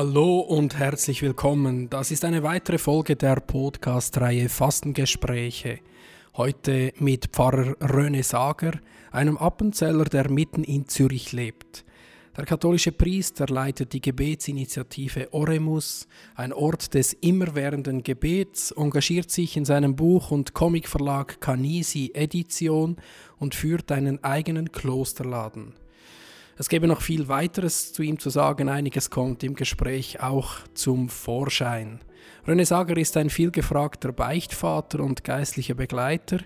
Hallo und herzlich willkommen. Das ist eine weitere Folge der Podcast-Reihe Fastengespräche. Heute mit Pfarrer Röne Sager, einem Appenzeller, der mitten in Zürich lebt. Der katholische Priester leitet die Gebetsinitiative Oremus, ein Ort des immerwährenden Gebets, engagiert sich in seinem Buch- und Comicverlag Canisi Edition und führt einen eigenen Klosterladen. Es gäbe noch viel weiteres zu ihm zu sagen, einiges kommt im Gespräch auch zum Vorschein. René Sager ist ein vielgefragter Beichtvater und geistlicher Begleiter.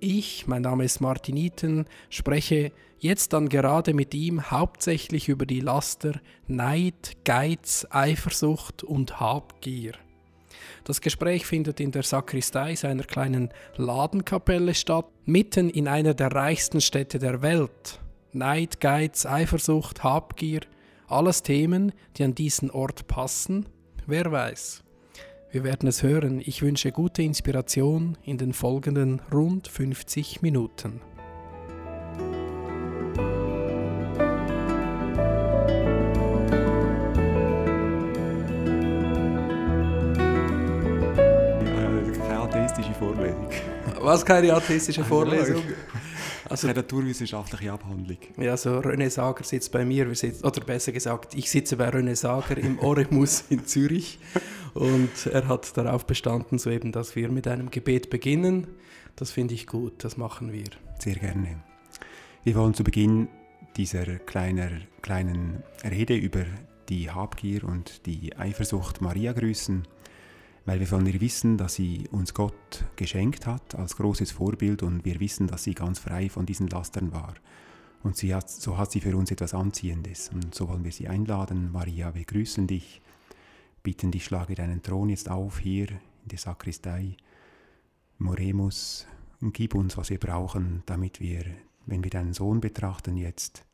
Ich, mein Name ist Martin Iten, spreche jetzt dann gerade mit ihm hauptsächlich über die Laster Neid, Geiz, Eifersucht und Habgier. Das Gespräch findet in der Sakristei seiner kleinen Ladenkapelle statt, mitten in einer der reichsten Städte der Welt. Neid, Geiz, Eifersucht, Habgier, alles Themen, die an diesen Ort passen? Wer weiß. Wir werden es hören. Ich wünsche gute Inspiration in den folgenden rund 50 Minuten. Keine atheistische Vorlesung. Was keine atheistische Vorlesung? Also eine naturwissenschaftliche Abhandlung. Ja, so René Sager sitzt bei mir, wir sitzen, oder besser gesagt, ich sitze bei René Sager im Oremus in Zürich und er hat darauf bestanden, so eben, dass wir mit einem Gebet beginnen. Das finde ich gut, das machen wir. Sehr gerne. Wir wollen zu Beginn dieser kleiner, kleinen Rede über die Habgier und die Eifersucht Maria grüßen weil wir von ihr wissen, dass sie uns Gott geschenkt hat als großes Vorbild und wir wissen, dass sie ganz frei von diesen Lastern war. Und hat, so hat sie für uns etwas Anziehendes. Und so wollen wir sie einladen. Maria, wir grüßen dich, bitten dich, schlage deinen Thron jetzt auf hier in der Sakristei. Moremus und gib uns, was wir brauchen, damit wir, wenn wir deinen Sohn betrachten jetzt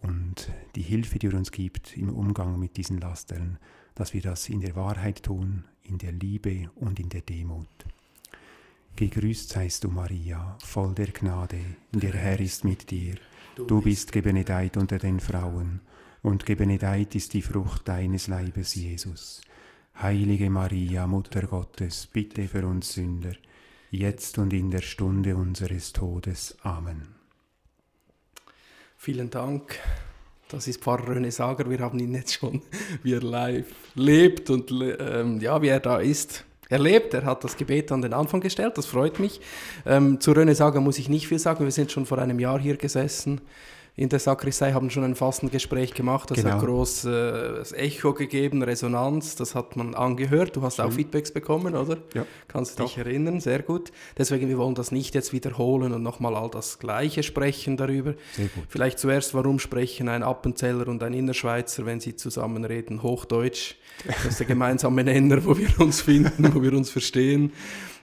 und die Hilfe, die er uns gibt im Umgang mit diesen Lastern, dass wir das in der Wahrheit tun, in der Liebe und in der Demut. Gegrüßt seist du, Maria, voll der Gnade, der Herr ist mit dir. Du bist gebenedeit unter den Frauen, und gebenedeit ist die Frucht deines Leibes, Jesus. Heilige Maria, Mutter Gottes, bitte für uns Sünder, jetzt und in der Stunde unseres Todes. Amen. Vielen Dank. Das ist Pfarrer René Sager. Wir haben ihn jetzt schon, wie er live lebt und ähm, ja, wie er da ist. Er lebt, er hat das Gebet an den Anfang gestellt, das freut mich. Ähm, zu René Sager muss ich nicht viel sagen. Wir sind schon vor einem Jahr hier gesessen in der Sakristei haben schon ein Fastengespräch gemacht, das genau. hat großes äh, Echo gegeben, Resonanz, das hat man angehört. Du hast Schön. auch Feedbacks bekommen, oder? Ja. Kannst du dich erinnern, sehr gut. Deswegen, wir wollen das nicht jetzt wiederholen und nochmal all das Gleiche sprechen darüber. Sehr gut. Vielleicht zuerst, warum sprechen ein Appenzeller und ein Innerschweizer, wenn sie zusammen reden, Hochdeutsch? Das ist der gemeinsame Nenner, wo wir uns finden, wo wir uns verstehen.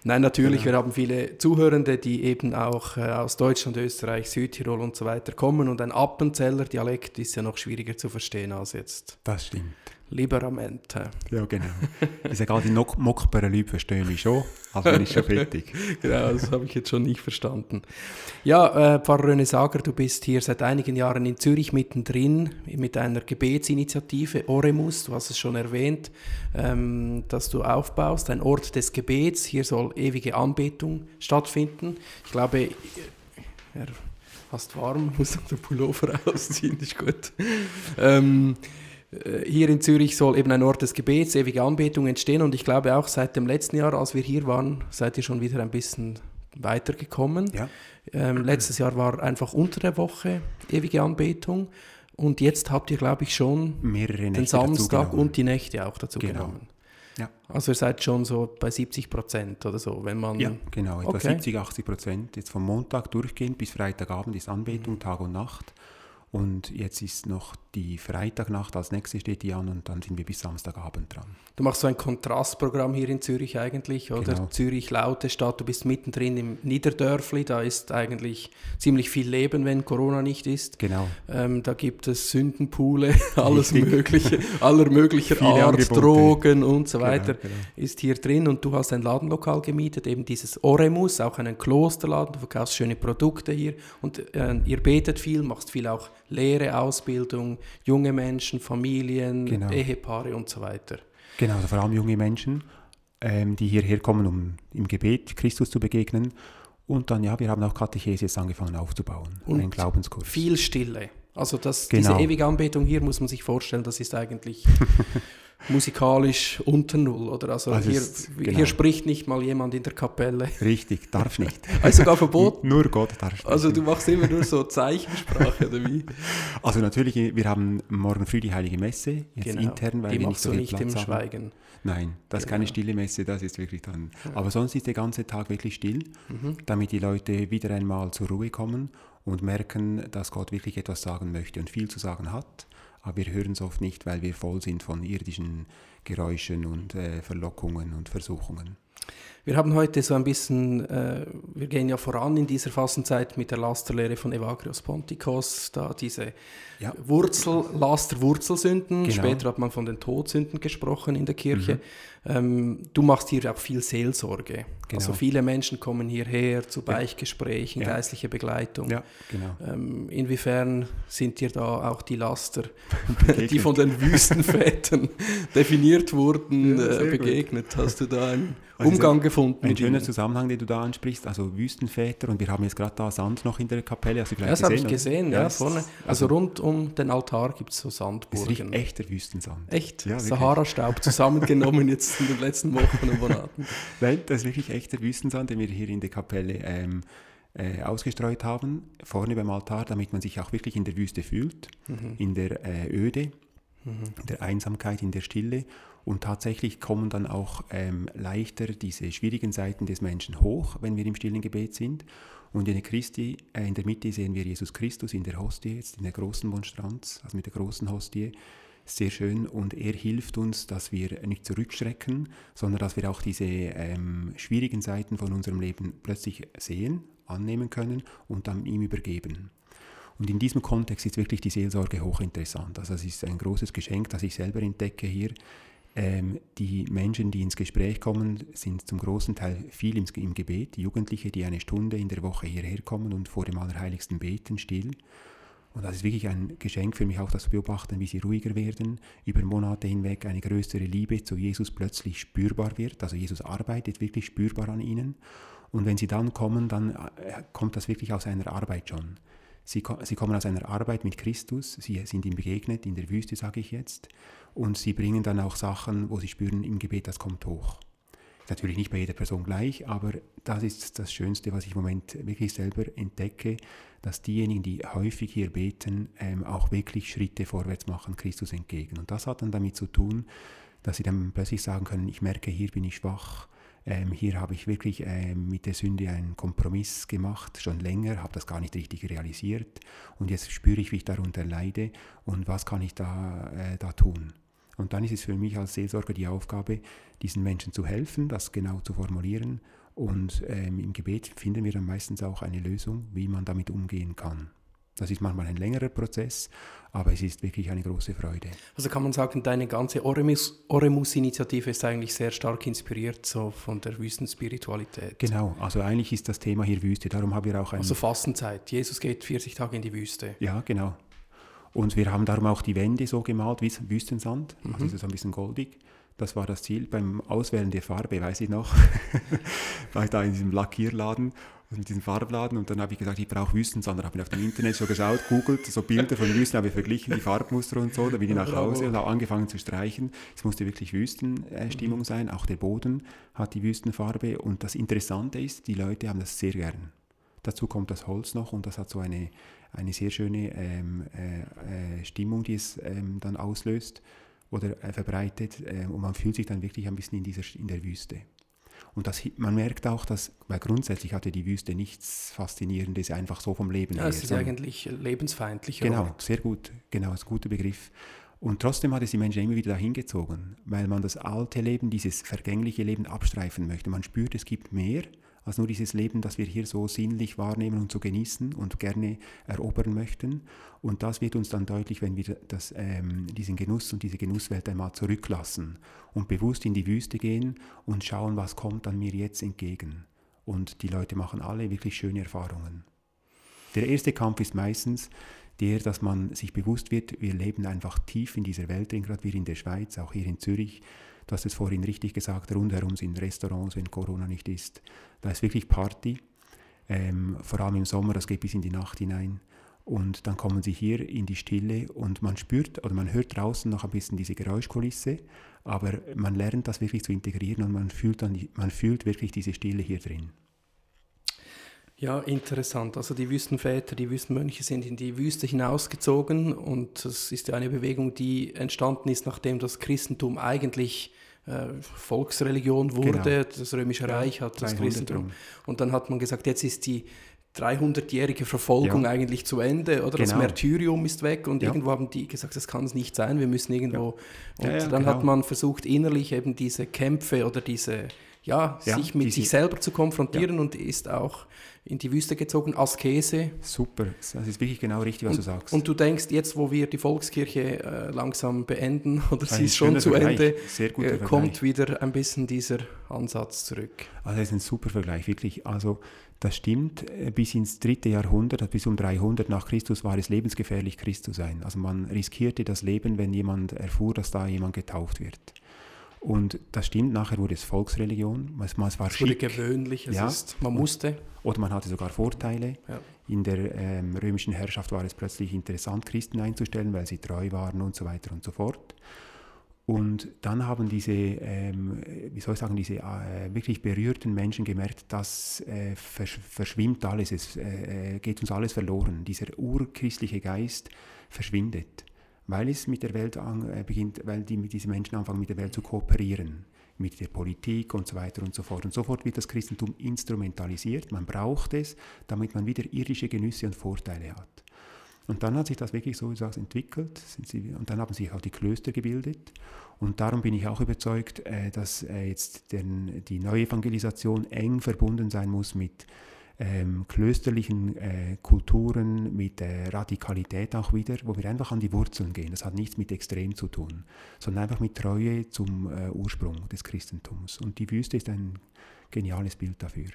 Nein, natürlich, genau. wir haben viele Zuhörende, die eben auch äh, aus Deutschland, Österreich, Südtirol und so weiter kommen und ein Appenzeller Dialekt ist ja noch schwieriger zu verstehen als jetzt. Das stimmt. Liberamente. Ja, genau. Ich sage gerade, die Mockbaren Leute verstehen mich schon, also bin ich schon fertig. genau, das habe ich jetzt schon nicht verstanden. Ja, äh, Pfarrer René Sager, du bist hier seit einigen Jahren in Zürich mittendrin mit einer Gebetsinitiative, Oremus, du hast es schon erwähnt, ähm, dass du aufbaust, ein Ort des Gebets. Hier soll ewige Anbetung stattfinden. Ich glaube, er fast warm, muss den Pullover ausziehen, ist gut. Ähm, äh, hier in Zürich soll eben ein Ort des Gebets, ewige Anbetung entstehen und ich glaube auch seit dem letzten Jahr, als wir hier waren, seid ihr schon wieder ein bisschen weitergekommen. Ja. Ähm, letztes Jahr war einfach unter der Woche ewige Anbetung und jetzt habt ihr, glaube ich, schon den Samstag und die Nächte auch dazu genau. genommen. Ja. Also ihr seid schon so bei 70 Prozent oder so, wenn man... Ja, genau, etwa okay. 70, 80 Prozent. Jetzt vom Montag durchgehend bis Freitagabend ist Anbetung, mhm. Tag und Nacht. Und jetzt ist noch die Freitagnacht als nächste steht die an und dann sind wir bis Samstagabend dran. Du machst so ein Kontrastprogramm hier in Zürich eigentlich, oder? Genau. Zürich, laute Stadt, du bist mittendrin im Niederdörfli, da ist eigentlich ziemlich viel Leben, wenn Corona nicht ist. Genau. Ähm, da gibt es Sündenpule, alles Richtig. mögliche, aller möglicher Art, Angebote. Drogen und so genau, weiter genau, genau. ist hier drin und du hast ein Ladenlokal gemietet, eben dieses Oremus, auch einen Klosterladen, du verkaufst schöne Produkte hier und äh, ihr betet viel, machst viel auch Lehre, Ausbildung, junge Menschen, Familien, Genau. Ehepaare und so weiter. Genau, also vor allem junge Menschen, ähm, die hierher kommen, um im Gebet Christus zu begegnen. Und dann, ja, wir haben auch Katechese jetzt angefangen aufzubauen, Und einen Glaubenskurs. Viel Stille. Also das, Genau. diese ewige Anbetung hier muss man sich vorstellen, das ist eigentlich musikalisch unter Null. Oder? Also, Also hier, es- genau. hier spricht nicht mal jemand in der Kapelle. Richtig, darf nicht. Also sogar verboten. Nur Gott darf sprechen. Also du machst immer nur so Zeichensprache oder wie? Also natürlich, wir haben morgen früh die Heilige Messe, jetzt Genau. intern, weil Die wir nicht so viel nicht Platz im haben. Schweigen. Nein, das ist Genau. keine stille Messe, das ist wirklich dann. Aber sonst ist der ganze Tag wirklich still, Mhm. damit die Leute wieder einmal zur Ruhe kommen und merken, dass Gott wirklich etwas sagen möchte und viel zu sagen hat. Aber wir hören es oft nicht, weil wir voll sind von irdischen Geräuschen und äh, Verlockungen und Versuchungen. Wir haben heute so ein bisschen, äh, wir gehen ja voran in dieser Fastenzeit mit der Lasterlehre von Evagrius Pontikos, da diese Ja. Wurzel, Laster, Wurzelsünden, Genau. später hat man von den Todsünden gesprochen in der Kirche. Ähm, du machst hier auch viel Seelsorge. Also Genau. viele Menschen kommen hierher zu Beichtgesprächen, Ja. geistliche Begleitung. Ja, genau. Ähm, inwiefern sind dir da auch die Laster, Begegnet. die von den Wüstenvätern definiert wurden, Ja, äh, sehr gut. begegnet? Hast du da einen Also Umgang gefunden Ein mit schöner? Zusammenhang, den du da ansprichst, also Wüstenväter und wir haben jetzt gerade da Sand noch in der Kapelle, hast du Ja, das habe ich oder? gesehen, ja, es- vorne. Also, rund um den Altar gibt es so Es Sandburgen. riecht echter Wüstensand. Echt? Ja. Sahara-Staub zusammengenommen jetzt in den letzten Wochen und Monaten. Nein, das ist wirklich echter Wüstensand, den wir hier in der Kapelle ähm, äh, ausgestreut haben, vorne beim Altar, damit man sich auch wirklich in der Wüste fühlt, Mhm. in der äh, Öde, in der Einsamkeit, in der Stille. Und tatsächlich kommen dann auch ähm, leichter diese schwierigen Seiten des Menschen hoch, wenn wir im stillen Gebet sind. Und in der, Christi, äh, in der Mitte sehen wir Jesus Christus in der Hostie, jetzt in der großen Monstranz, also mit der großen Hostie. Sehr schön. Und er hilft uns, dass wir nicht zurückschrecken, sondern dass wir auch diese ähm, schwierigen Seiten von unserem Leben plötzlich sehen, annehmen können und dann ihm übergeben. Und in diesem Kontext ist wirklich die Seelsorge hochinteressant. Also es ist ein großes Geschenk, das ich selber entdecke hier. Ähm, die Menschen, die ins Gespräch kommen, sind zum großen Teil viel im, im Gebet. Jugendliche, die eine Stunde in der Woche hierher kommen und vor dem Allerheiligsten beten, still. Und das ist wirklich ein Geschenk für mich auch, das zu beobachten, wie sie ruhiger werden, über Monate hinweg eine größere Liebe zu Jesus plötzlich spürbar wird. Also Jesus arbeitet wirklich spürbar an ihnen. Und wenn sie dann kommen, dann äh, kommt das wirklich aus einer Arbeit schon. Sie, sie kommen aus einer Arbeit mit Christus, sie sind ihm begegnet, in der Wüste sage ich jetzt, und sie bringen dann auch Sachen, wo sie spüren, im Gebet, das kommt hoch. Natürlich nicht bei jeder Person gleich, aber das ist das Schönste, was ich im Moment wirklich selber entdecke, dass diejenigen, die häufig hier beten, ähm, auch wirklich Schritte vorwärts machen, Christus entgegen. Und das hat dann damit zu tun, dass sie dann plötzlich sagen können, ich merke, hier bin ich schwach, ähm, hier habe ich wirklich ähm, mit der Sünde einen Kompromiss gemacht, schon länger, habe das gar nicht richtig realisiert und jetzt spüre ich, wie ich darunter leide und was kann ich da, äh, da tun. Und dann ist es für mich als Seelsorger die Aufgabe, diesen Menschen zu helfen, das genau zu formulieren. Und ähm, im Gebet finden wir dann meistens auch eine Lösung, wie man damit umgehen kann. Das ist manchmal ein längerer Prozess, aber es ist wirklich eine große Freude. Also kann man sagen, deine ganze Oremus- Oremus-Initiative ist eigentlich sehr stark inspiriert so von der Wüstenspiritualität. Genau, also eigentlich ist das Thema hier Wüste, darum haben wir auch ein... Also Fastenzeit. Jesus geht 40 Tage in die Wüste. Ja, genau. Und wir haben darum auch die Wände so gemalt wie Wüstensand, Mhm. also so ein bisschen goldig. Das war das Ziel. Beim Auswählen der Farbe, weiß ich noch, da in diesem Lackierladen, also mit diesem Farbladen und dann habe ich gesagt, ich brauche Wüstensand. Habe ich auf dem Internet schon geschaut, googelt, so Bilder von Wüsten, habe ich verglichen, die Farbmuster und so. Dann bin ich nach. Hause und habe angefangen zu streichen. Es musste wirklich Wüstenstimmung Mhm. sein, auch der Boden hat die Wüstenfarbe. Und das Interessante ist, die Leute haben das sehr gern. Dazu kommt das Holz noch und das hat so eine, eine sehr schöne ähm, äh, äh, Stimmung, die es ähm, dann auslöst oder äh, verbreitet äh, und man fühlt sich dann wirklich ein bisschen in, dieser, in der Wüste. Und das, man merkt auch, dass, weil grundsätzlich hatte die Wüste nichts Faszinierendes, einfach so vom Leben Ja, her. es ist eigentlich lebensfeindlich. Genau, sehr gut, genau, ist ein guter Begriff. Und trotzdem hat es die Menschen immer wieder dahin gezogen, weil man das alte Leben, dieses vergängliche Leben abstreifen möchte. Man spürt, es gibt mehr als nur dieses Leben, das wir hier so sinnlich wahrnehmen und so genießen und gerne erobern möchten. Und das wird uns dann deutlich, wenn wir das, ähm, diesen Genuss und diese Genusswelt einmal zurücklassen und bewusst in die Wüste gehen und schauen, was kommt dann mir jetzt entgegen. Und die Leute machen alle wirklich schöne Erfahrungen. Der erste Kampf ist meistens der, dass man sich bewusst wird, wir leben einfach tief in dieser Welt drin, gerade wir in der Schweiz, auch hier in Zürich. Du hast es vorhin richtig gesagt, rundherum sind Restaurants, wenn Corona nicht ist. Da ist wirklich Party, ähm, vor allem im Sommer, das geht bis in die Nacht hinein. Und dann kommen sie hier in die Stille und man spürt oder man hört draußen noch ein bisschen diese Geräuschkulisse, aber man lernt das wirklich zu integrieren und man fühlt, dann, man fühlt wirklich diese Stille hier drin. Ja, interessant. Also die Wüstenväter, die Wüstenmönche sind in die Wüste hinausgezogen und das ist ja eine Bewegung, die entstanden ist, nachdem das Christentum eigentlich Volksreligion wurde. Genau. Das Römische Reich hat das Christentum. Und dann hat man gesagt, jetzt ist die 300-jährige Verfolgung ja. eigentlich zu Ende, oder? Genau. Das Märtyrium ist weg und ja. irgendwo haben die gesagt, das kann es nicht sein, wir müssen irgendwo. Ja. Und dann genau. hat man versucht, innerlich eben diese Kämpfe oder diese, ja, sich mit sich selber zu konfrontieren und ist auch in die Wüste gezogen, Askese. Super, das ist wirklich genau richtig, was und, du sagst. Und du denkst, jetzt wo wir die Volkskirche äh, langsam beenden, oder ein sie ist schon zu Vergleich. Ende, äh, kommt wieder ein bisschen dieser Ansatz zurück. Also das ist ein super Vergleich, wirklich. Also das stimmt, äh, bis ins dritte Jahrhundert, bis um 300 nach Christus war es lebensgefährlich, Christ zu sein. Also man riskierte das Leben, wenn jemand erfuhr, dass da jemand getauft wird. Und das stimmt, nachher wurde es Volksreligion. Es, es war es wurde gewöhnlich, es ja. ist, man musste. Oder man hatte sogar Vorteile. Ja. In der ähm, römischen Herrschaft war es plötzlich interessant, Christen einzustellen, weil sie treu waren und so weiter und so fort. Und dann haben diese, ähm, wie soll ich sagen, diese äh, wirklich berührten Menschen gemerkt, das äh, versch verschwimmt alles, es äh, geht uns alles verloren. Dieser urchristliche Geist verschwindet weil es mit der Welt an, äh, beginnt, weil die, diese Menschen anfangen mit der Welt zu kooperieren, mit der Politik und so weiter und so fort. Und sofort wird das Christentum instrumentalisiert. Man braucht es, damit man wieder irdische Genüsse und Vorteile hat. Und dann hat sich das wirklich so wie gesagt, entwickelt sie, und dann haben sich auch die Klöster gebildet. Und darum bin ich auch überzeugt, äh, dass äh, jetzt den, die Neuevangelisation eng verbunden sein muss mit ähm, klösterlichen äh, Kulturen, mit äh, Radikalität auch wieder, wo wir einfach an die Wurzeln gehen. Das hat nichts mit Extrem zu tun, sondern einfach mit Treue zum äh, Ursprung des Christentums. Und die Wüste ist ein geniales Bild dafür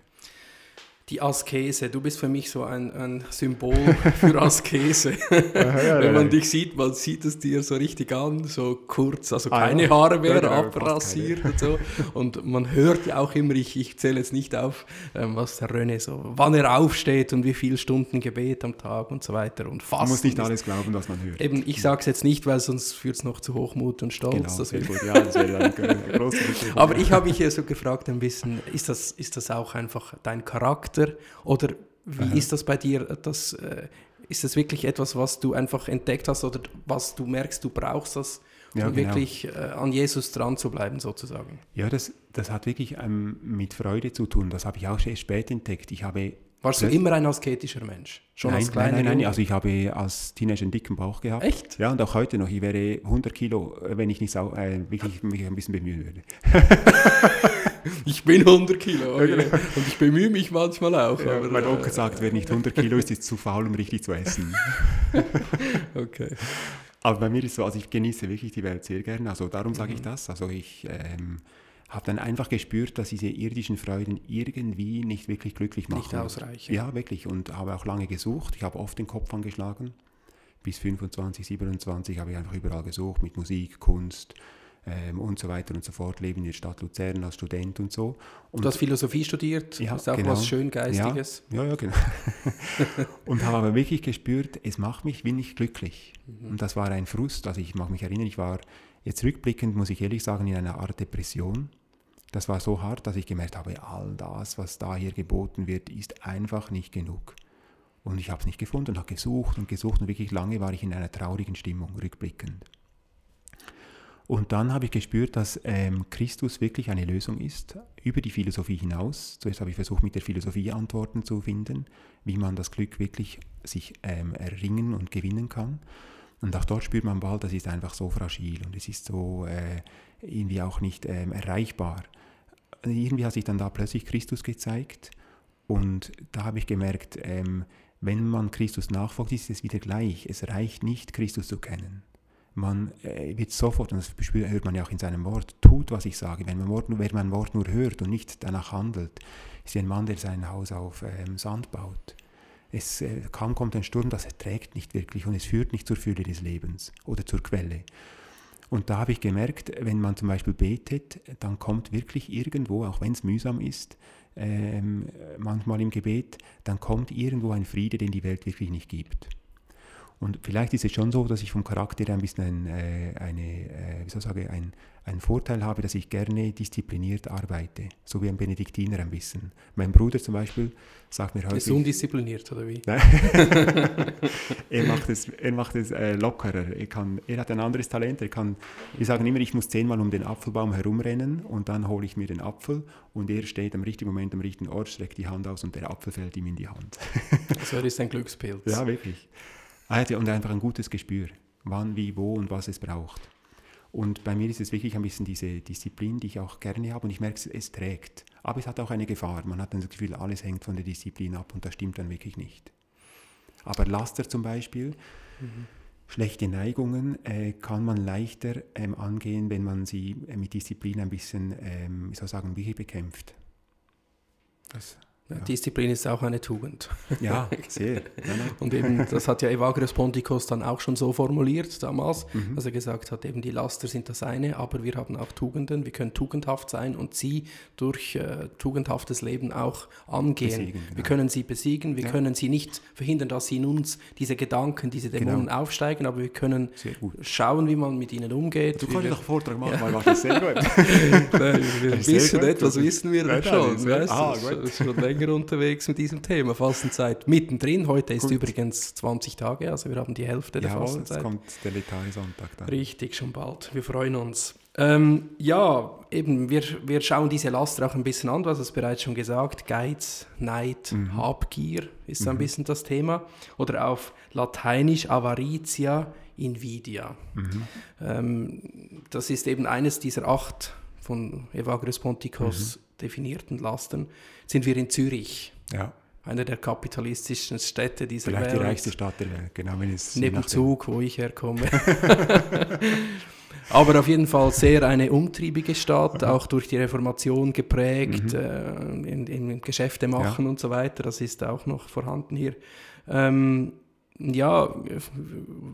die Askese. Du bist für mich so ein, ein Symbol für Askese. Wenn man dich sieht, man sieht es dir so richtig an, so kurz, also ah, keine Haare mehr, abrasiert und so. Und man hört ja auch immer, ich, ich zähle jetzt nicht auf, ähm, was der René so, wann er aufsteht und wie viele Stunden Gebet am Tag und so weiter und fast. Man muss nicht alles glauben, was man hört. Eben, ich sage es jetzt nicht, weil sonst führt es noch zu Hochmut und Stolz. Genau, das sehr gut. Ja, das wäre ein großer Aber ich habe mich hier so gefragt ein bisschen, ist das, ist das auch einfach dein Charakter? Charakter? Oder wie Aha. ist das bei dir? Das, äh, ist das wirklich etwas, was du einfach entdeckt hast oder was du merkst, du brauchst das, um ja, genau. wirklich äh, an Jesus dran zu bleiben, sozusagen? Ja, das, das hat wirklich ähm, mit Freude zu tun. Das habe ich auch erst spät entdeckt. Ich habe warst du immer ein asketischer Mensch? Schon nein, als kleiner nein, nein, nein, also ich habe als Teenager einen dicken Bauch gehabt. Echt? Ja, und auch heute noch. Ich wäre 100 Kilo, wenn ich nicht sau, äh, wirklich mich ein bisschen bemühen würde. ich bin 100 Kilo. Okay. Genau. Und ich bemühe mich manchmal auch. Ja, aber, mein Onkel äh, sagt, wer nicht 100 Kilo ist, ist zu faul, um richtig zu essen. okay. Aber bei mir ist es so, also ich genieße wirklich die Welt sehr gerne. Also darum sage ich mhm. das. Also ich ähm, habe dann einfach gespürt, dass diese irdischen Freuden irgendwie nicht wirklich glücklich machen. Nicht ausreichen. Ja, wirklich. Und habe auch lange gesucht. Ich habe oft den Kopf angeschlagen. Bis 25, 27 habe ich einfach überall gesucht mit Musik, Kunst, ähm, und so weiter und so fort, lebe in der Stadt Luzern als Student und so. Und du hast Philosophie studiert, ja, ist auch genau. was schön Geistiges. Ja, ja, ja genau. und habe aber wirklich gespürt, es macht mich wenig glücklich. Mhm. Und das war ein Frust, also ich mag mich erinnern, ich war jetzt rückblickend, muss ich ehrlich sagen, in einer Art Depression. Das war so hart, dass ich gemerkt habe, all das, was da hier geboten wird, ist einfach nicht genug. Und ich habe es nicht gefunden und habe gesucht und gesucht und wirklich lange war ich in einer traurigen Stimmung, rückblickend. Und dann habe ich gespürt, dass ähm, Christus wirklich eine Lösung ist, über die Philosophie hinaus. Zuerst habe ich versucht, mit der Philosophie Antworten zu finden, wie man das Glück wirklich sich ähm, erringen und gewinnen kann. Und auch dort spürt man bald, das ist einfach so fragil und es ist so äh, irgendwie auch nicht ähm, erreichbar. Irgendwie hat sich dann da plötzlich Christus gezeigt und da habe ich gemerkt, ähm, wenn man Christus nachfolgt, ist es wieder gleich. Es reicht nicht, Christus zu kennen man äh, wird sofort, und das hört man ja auch in seinem Wort, tut, was ich sage. Wenn man Wort, wer mein Wort nur hört und nicht danach handelt, ist ein Mann, der sein Haus auf ähm, Sand baut. Es, äh, kaum kommt ein Sturm, das erträgt nicht wirklich und es führt nicht zur Fülle des Lebens oder zur Quelle. Und da habe ich gemerkt, wenn man zum Beispiel betet, dann kommt wirklich irgendwo, auch wenn es mühsam ist, ähm, manchmal im Gebet, dann kommt irgendwo ein Friede, den die Welt wirklich nicht gibt. Und vielleicht ist es schon so, dass ich vom Charakter ein bisschen ein, äh, eine, äh, wie soll ich sagen, ein, einen Vorteil habe, dass ich gerne diszipliniert arbeite, so wie ein Benediktiner ein bisschen. Mein Bruder zum Beispiel sagt mir häufig... Ist undiszipliniert oder wie? er macht es, er macht es äh, lockerer. Er, kann, er hat ein anderes Talent. Er kann, wir sagen immer, ich muss zehnmal um den Apfelbaum herumrennen und dann hole ich mir den Apfel und er steht am richtigen Moment am richtigen Ort, streckt die Hand aus und der Apfel fällt ihm in die Hand. also er ist ein Glückspilz. Ja, wirklich. Er hat und einfach ein gutes Gespür, wann, wie, wo und was es braucht. Und bei mir ist es wirklich ein bisschen diese Disziplin, die ich auch gerne habe und ich merke, es trägt. Aber es hat auch eine Gefahr. Man hat dann das Gefühl, alles hängt von der Disziplin ab und das stimmt dann wirklich nicht. Aber Laster zum Beispiel, mhm. schlechte Neigungen äh, kann man leichter ähm, angehen, wenn man sie äh, mit Disziplin ein bisschen, ähm, wie soll ich sagen, wirklich bekämpft. Das ja. Disziplin ist auch eine Tugend. Ja, sehr. und eben, das hat ja Evagrius Ponticus dann auch schon so formuliert damals, mhm. dass er gesagt hat, eben die Laster sind das eine, aber wir haben auch Tugenden, wir können tugendhaft sein und sie durch äh, tugendhaftes Leben auch angehen. Besiegen, genau. Wir können sie besiegen, wir ja. können sie nicht verhindern, dass sie in uns diese Gedanken, diese Dämonen genau. aufsteigen, aber wir können schauen, wie man mit ihnen umgeht. Du kannst doch Vortrag machen, ja. weil das sehr gut. Nein, ein bisschen etwas wissen wir ja, schon. Weißt, ah, gut länger unterwegs mit diesem Thema, Fastenzeit. Mittendrin, heute ist Gut. übrigens 20 Tage, also wir haben die Hälfte der Jawohl, Fastenzeit. jetzt kommt der Letare-Sonntag dann. Richtig, schon bald. Wir freuen uns. Ähm, ja, eben, wir, wir schauen diese Laster auch ein bisschen an, du hast es bereits schon gesagt, Geiz, Neid, mhm. Habgier ist so ein mhm. bisschen das Thema. Oder auf Lateinisch Avaritia, Invidia. Mhm. Ähm, das ist eben eines dieser acht von Evagrius Ponticus mhm. definierten Lastern sind wir in Zürich. Ja. Eine der kapitalistischen Städte dieser Vielleicht Welt. Vielleicht die reichste Stadt der Welt, genau. Wenn es Neben Zug, wo ich herkomme. Aber auf jeden Fall sehr eine umtriebige Stadt, auch durch die Reformation geprägt, mhm. äh, in, in, Geschäfte machen ja. und so weiter. Das ist auch noch vorhanden hier. Ähm, ja,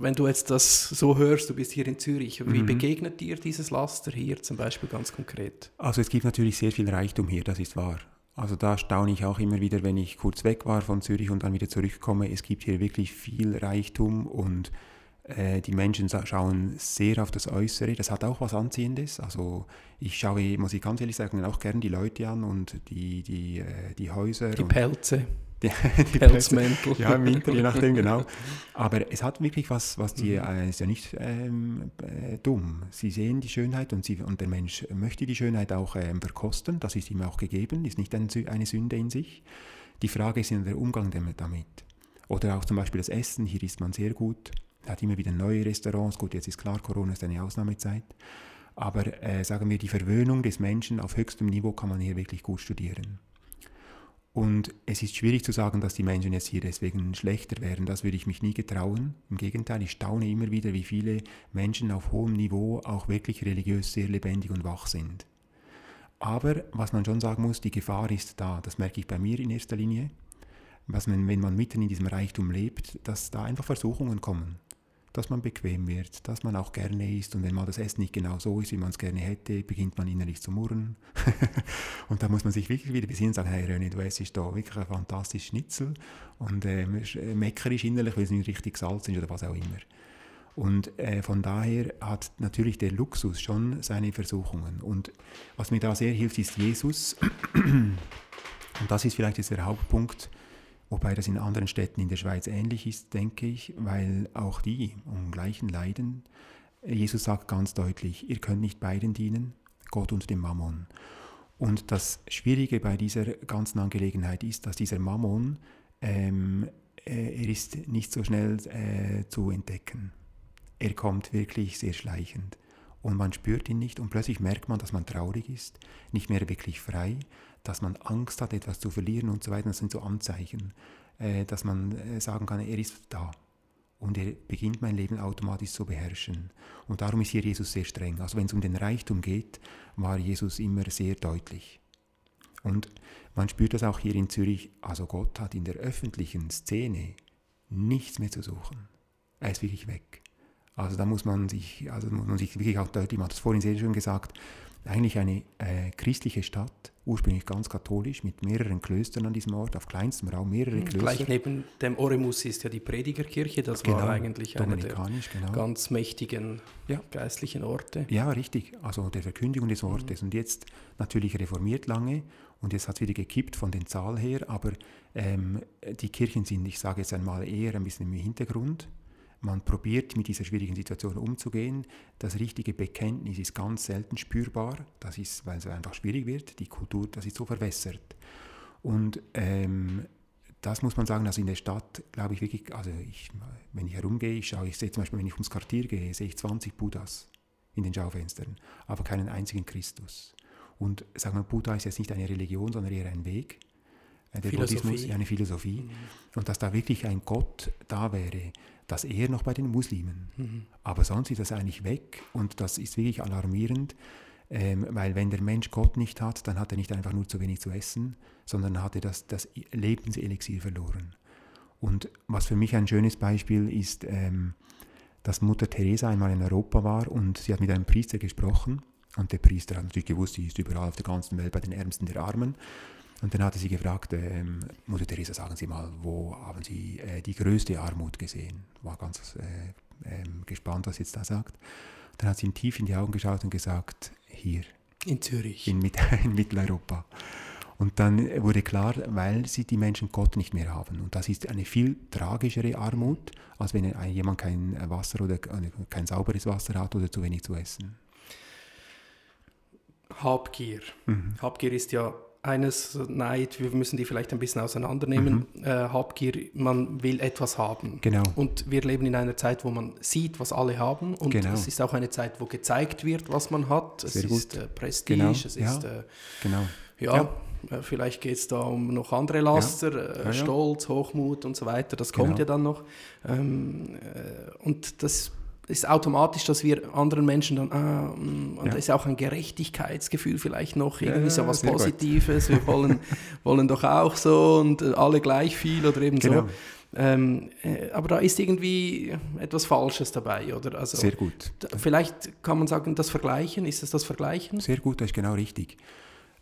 wenn du jetzt das so hörst, du bist hier in Zürich, wie mhm. begegnet dir dieses Laster hier zum Beispiel ganz konkret? Also es gibt natürlich sehr viel Reichtum hier, das ist wahr. Also da staune ich auch immer wieder, wenn ich kurz weg war von Zürich und dann wieder zurückkomme. Es gibt hier wirklich viel Reichtum und äh, die Menschen schauen sehr auf das Äußere. Das hat auch was Anziehendes. Also ich schaue, muss ich ganz ehrlich sagen, auch gern die Leute an und die, die, äh, die Häuser. Die Pelze. Die, die Pelzmäntel. Ja, im Winter, je nachdem, genau. Aber es hat wirklich was, was die, mhm. äh, ist ja nicht ähm, äh, dumm. Sie sehen die Schönheit und, sie, und der Mensch möchte die Schönheit auch ähm, verkosten. Das ist ihm auch gegeben, ist nicht ein, eine Sünde in sich. Die Frage ist der Umgang damit. Oder auch zum Beispiel das Essen. Hier isst man sehr gut. Hat immer wieder neue Restaurants. Gut, jetzt ist klar, Corona ist eine Ausnahmezeit. Aber äh, sagen wir, die Verwöhnung des Menschen auf höchstem Niveau kann man hier wirklich gut studieren. Und es ist schwierig zu sagen, dass die Menschen jetzt hier deswegen schlechter wären. Das würde ich mich nie getrauen. Im Gegenteil, ich staune immer wieder, wie viele Menschen auf hohem Niveau auch wirklich religiös sehr lebendig und wach sind. Aber was man schon sagen muss, die Gefahr ist da. Das merke ich bei mir in erster Linie. Was man, wenn man mitten in diesem Reichtum lebt, dass da einfach Versuchungen kommen dass man bequem wird, dass man auch gerne isst und wenn mal das Essen nicht genau so ist, wie man es gerne hätte, beginnt man innerlich zu murren. und da muss man sich wirklich wieder besinnen und sagen, hey René, du essst da wirklich ein fantastisches Schnitzel und ähm, äh, meckerisch innerlich, weil es nicht richtig Salz ist oder was auch immer. Und äh, von daher hat natürlich der Luxus schon seine Versuchungen. Und was mir da sehr hilft, ist Jesus. und das ist vielleicht jetzt der Hauptpunkt, Wobei das in anderen Städten in der Schweiz ähnlich ist, denke ich, weil auch die um gleichen leiden. Jesus sagt ganz deutlich, ihr könnt nicht beiden dienen, Gott und dem Mammon. Und das Schwierige bei dieser ganzen Angelegenheit ist, dass dieser Mammon, ähm, äh, er ist nicht so schnell äh, zu entdecken. Er kommt wirklich sehr schleichend und man spürt ihn nicht und plötzlich merkt man, dass man traurig ist, nicht mehr wirklich frei, dass man Angst hat, etwas zu verlieren und so weiter. Das sind so Anzeichen, äh, dass man äh, sagen kann, er ist da. Und er beginnt mein Leben automatisch zu beherrschen. Und darum ist hier Jesus sehr streng. Also wenn es um den Reichtum geht, war Jesus immer sehr deutlich. Und man spürt das auch hier in Zürich. Also Gott hat in der öffentlichen Szene nichts mehr zu suchen. Er ist wirklich weg. Also da muss man sich, also muss man sich wirklich auch deutlich machen. Das vorhin sehr schön gesagt. Eigentlich eine äh, christliche Stadt, ursprünglich ganz katholisch, mit mehreren Klöstern an diesem Ort, auf kleinstem Raum mehrere mhm, Klöster. Gleich neben dem Oremus ist ja die Predigerkirche, das genau, war eigentlich einer der genau. ganz mächtigen ja. geistlichen Orte. Ja, richtig, also der Verkündigung des Wortes. Mhm. Und jetzt natürlich reformiert lange und jetzt hat es wieder gekippt von den Zahlen her, aber ähm, die Kirchen sind, ich sage jetzt einmal, eher ein bisschen im Hintergrund. Man probiert mit dieser schwierigen Situation umzugehen. Das richtige Bekenntnis ist ganz selten spürbar. Das ist, weil es einfach schwierig wird. Die Kultur, das ist so verwässert. Und ähm, das muss man sagen, also in der Stadt glaube ich wirklich, also ich, wenn ich herumgehe, ich schaue, ich sehe zum Beispiel, wenn ich ums Quartier gehe, sehe ich 20 Buddhas in den Schaufenstern, aber keinen einzigen Christus. Und sagen wir, Buddha ist jetzt nicht eine Religion, sondern eher ein Weg. Äh, der Philosophie. Buddhismus, eine Philosophie. Mhm. Und dass da wirklich ein Gott da wäre, das eher noch bei den Muslimen. Mhm. Aber sonst ist das eigentlich weg und das ist wirklich alarmierend, ähm, weil wenn der Mensch Gott nicht hat, dann hat er nicht einfach nur zu wenig zu essen, sondern hat er das, das Lebenselixier verloren. Und was für mich ein schönes Beispiel ist, ähm, dass Mutter Teresa einmal in Europa war und sie hat mit einem Priester gesprochen und der Priester hat natürlich gewusst, sie ist überall auf der ganzen Welt bei den Ärmsten der Armen und dann hatte sie gefragt, ähm, Mutter Teresa, sagen Sie mal, wo haben Sie äh, die größte Armut gesehen? War ganz äh, äh, gespannt, was sie jetzt da sagt. Dann hat sie ihm tief in die Augen geschaut und gesagt, hier. In Zürich. In, in Mitteleuropa. Und dann wurde klar, weil sie die Menschen Gott nicht mehr haben. Und das ist eine viel tragischere Armut, als wenn jemand kein Wasser oder kein sauberes Wasser hat oder zu wenig zu essen. Habgier. Mhm. Habgier ist ja eines Neid, wir müssen die vielleicht ein bisschen auseinandernehmen. Mhm. Äh, Habgier, man will etwas haben. Genau. Und wir leben in einer Zeit, wo man sieht, was alle haben. Und genau. es ist auch eine Zeit, wo gezeigt wird, was man hat. Es Sehr ist äh, Prestige, genau. es ja. ist äh, genau. ja, ja. Äh, vielleicht geht es da um noch andere Laster, äh, Stolz, Hochmut und so weiter. Das kommt genau. ja dann noch. Ähm, äh, und das ist automatisch, dass wir anderen Menschen dann, ah, mm, und ja. da ist auch ein Gerechtigkeitsgefühl vielleicht noch, irgendwie ja, so was Positives, wir wollen, wollen doch auch so und alle gleich viel oder eben genau. so. Ähm, äh, aber da ist irgendwie etwas Falsches dabei, oder? Also, Sehr gut. Vielleicht kann man sagen, das Vergleichen, ist es das Vergleichen? Sehr gut, das ist genau richtig.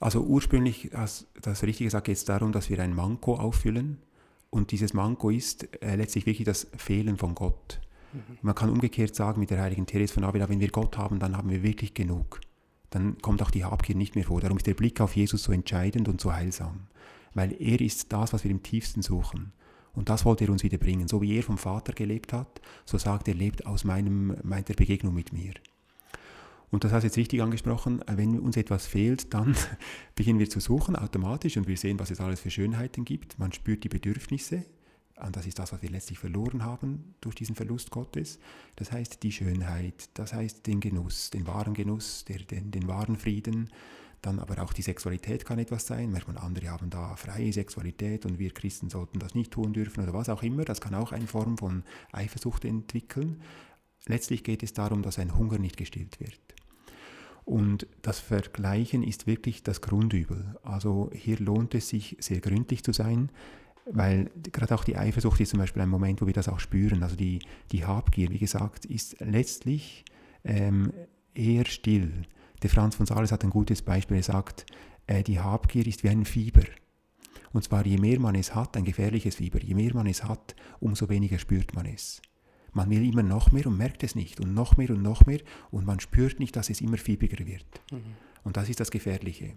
Also ursprünglich, hast das Richtige gesagt, geht es darum, dass wir ein Manko auffüllen. Und dieses Manko ist äh, letztlich wirklich das Fehlen von Gott. Mhm. Man kann umgekehrt sagen mit der heiligen Therese von Avila, wenn wir Gott haben, dann haben wir wirklich genug. Dann kommt auch die Habgier nicht mehr vor. Darum ist der Blick auf Jesus so entscheidend und so heilsam. Weil er ist das, was wir im tiefsten suchen. Und das wollte er uns wieder bringen. So wie er vom Vater gelebt hat, so sagt er, lebt aus meinem, meiner Begegnung mit mir. Und das hast du jetzt richtig angesprochen, wenn uns etwas fehlt, dann beginnen wir zu suchen automatisch und wir sehen, was es alles für Schönheiten gibt. Man spürt die Bedürfnisse, und das ist das, was wir letztlich verloren haben durch diesen Verlust Gottes. Das heißt die Schönheit, das heißt den Genuss, den wahren Genuss, der, den, den wahren Frieden. Dann aber auch die Sexualität kann etwas sein. Manchmal andere haben da freie Sexualität und wir Christen sollten das nicht tun dürfen oder was auch immer. Das kann auch eine Form von Eifersucht entwickeln. Letztlich geht es darum, dass ein Hunger nicht gestillt wird. Und das Vergleichen ist wirklich das Grundübel. Also hier lohnt es sich, sehr gründlich zu sein. Weil gerade auch die Eifersucht ist zum Beispiel ein Moment, wo wir das auch spüren. Also die, die Habgier, wie gesagt, ist letztlich ähm, eher still. Der Franz von Sales hat ein gutes Beispiel. Er sagt, äh, die Habgier ist wie ein Fieber. Und zwar je mehr man es hat, ein gefährliches Fieber, je mehr man es hat, umso weniger spürt man es. Man will immer noch mehr und merkt es nicht und noch mehr und noch mehr und man spürt nicht, dass es immer fiebriger wird. Mhm. Und das ist das Gefährliche.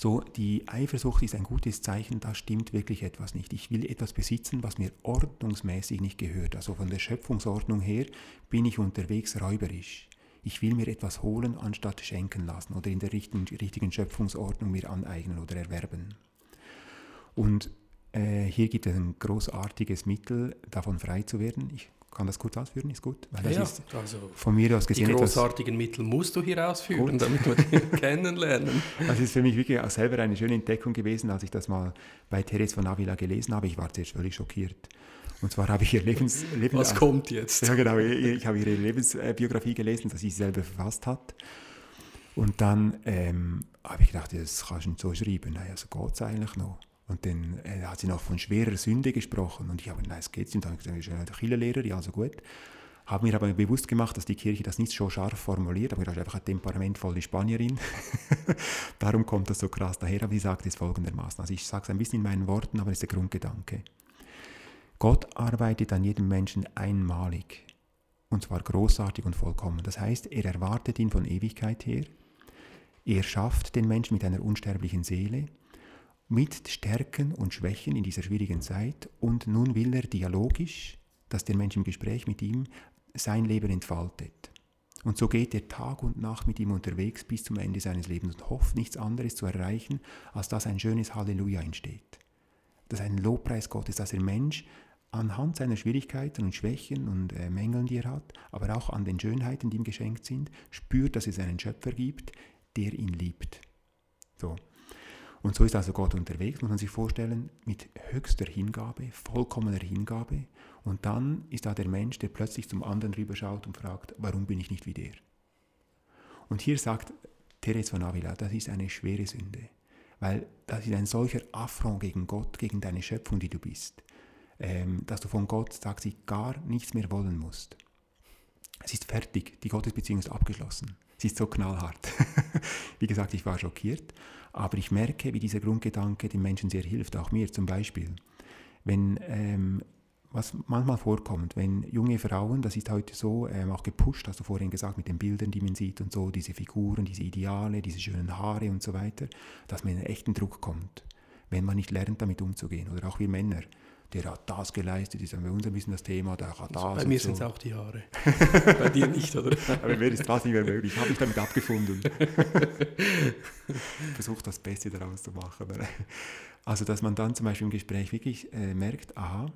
So, die Eifersucht ist ein gutes Zeichen, da stimmt wirklich etwas nicht. Ich will etwas besitzen, was mir ordnungsmäßig nicht gehört. Also von der Schöpfungsordnung her bin ich unterwegs räuberisch. Ich will mir etwas holen, anstatt schenken lassen oder in der richtigen, richtigen Schöpfungsordnung mir aneignen oder erwerben. Und äh, hier gibt es ein großartiges Mittel, davon frei zu werden. Ich kann das kurz ausführen, ist gut. Weil ja, das ist also von mir aus gesehen die großartigen Mittel musst du hier ausführen, gut. damit wir die kennenlernen. Das ist für mich wirklich auch selber eine schöne Entdeckung gewesen, als ich das mal bei Therese von Avila gelesen habe. Ich war zuerst völlig schockiert. Und zwar habe ich ihr Lebens... Lebens Was kommt jetzt? Ja, genau. Ich, ich habe ihre Lebensbiografie gelesen, die sie selber verfasst hat. Und dann ähm, habe ich gedacht, das kannst du nicht so schreiben. Nein, also geht es eigentlich noch. Und dann äh, hat sie noch von schwerer Sünde gesprochen. Und ich habe, nein, es geht nicht. Und dann habe ich gesagt, ich bin eine Kirchenlehrerin, also gut. Habe mir aber bewusst gemacht, dass die Kirche das nicht so scharf formuliert, aber ich ist einfach eine temperamentvolle Spanierin. Darum kommt das so krass daher. Aber sie sagt es folgendermaßen. Also ich sage es ein bisschen in meinen Worten, aber es ist der Grundgedanke. Gott arbeitet an jedem Menschen einmalig. Und zwar großartig und vollkommen. Das heißt, er erwartet ihn von Ewigkeit her. Er schafft den Menschen mit einer unsterblichen Seele, mit Stärken und Schwächen in dieser schwierigen Zeit. Und nun will er dialogisch, dass der Mensch im Gespräch mit ihm sein Leben entfaltet. Und so geht er Tag und Nacht mit ihm unterwegs bis zum Ende seines Lebens und hofft nichts anderes zu erreichen, als dass ein schönes Halleluja entsteht. Dass ein Lobpreis Gottes, dass der Mensch anhand seiner Schwierigkeiten und Schwächen und äh, Mängeln, die er hat, aber auch an den Schönheiten, die ihm geschenkt sind, spürt, dass es einen Schöpfer gibt, der ihn liebt. So. Und so ist also Gott unterwegs, muss man sich vorstellen, mit höchster Hingabe, vollkommener Hingabe. Und dann ist da der Mensch, der plötzlich zum anderen rüberschaut und fragt, warum bin ich nicht wie der? Und hier sagt Therese von Avila, das ist eine schwere Sünde, weil das ist ein solcher Affront gegen Gott, gegen deine Schöpfung, die du bist, ähm, dass du von Gott, sagt sie, gar nichts mehr wollen musst. Es ist fertig, die Gottesbeziehung ist abgeschlossen. Sie ist so knallhart. wie gesagt, ich war schockiert, aber ich merke, wie dieser Grundgedanke den Menschen sehr hilft, auch mir zum Beispiel. Wenn, ähm, was manchmal vorkommt, wenn junge Frauen, das ist heute so ähm, auch gepusht, hast du vorhin gesagt, mit den Bildern, die man sieht und so, diese Figuren, diese Ideale, diese schönen Haare und so weiter, dass man in einen echten Druck kommt, wenn man nicht lernt, damit umzugehen. Oder auch wir Männer der hat das geleistet, ist bei uns ein bisschen das Thema, der hat also das. Bei mir so. sind es auch die Haare. bei dir nicht, oder? Aber mir ist das nicht mehr möglich. Ich habe mich damit abgefunden. Versucht das Beste daraus zu machen. Also, dass man dann zum Beispiel im Gespräch wirklich äh, merkt, aha,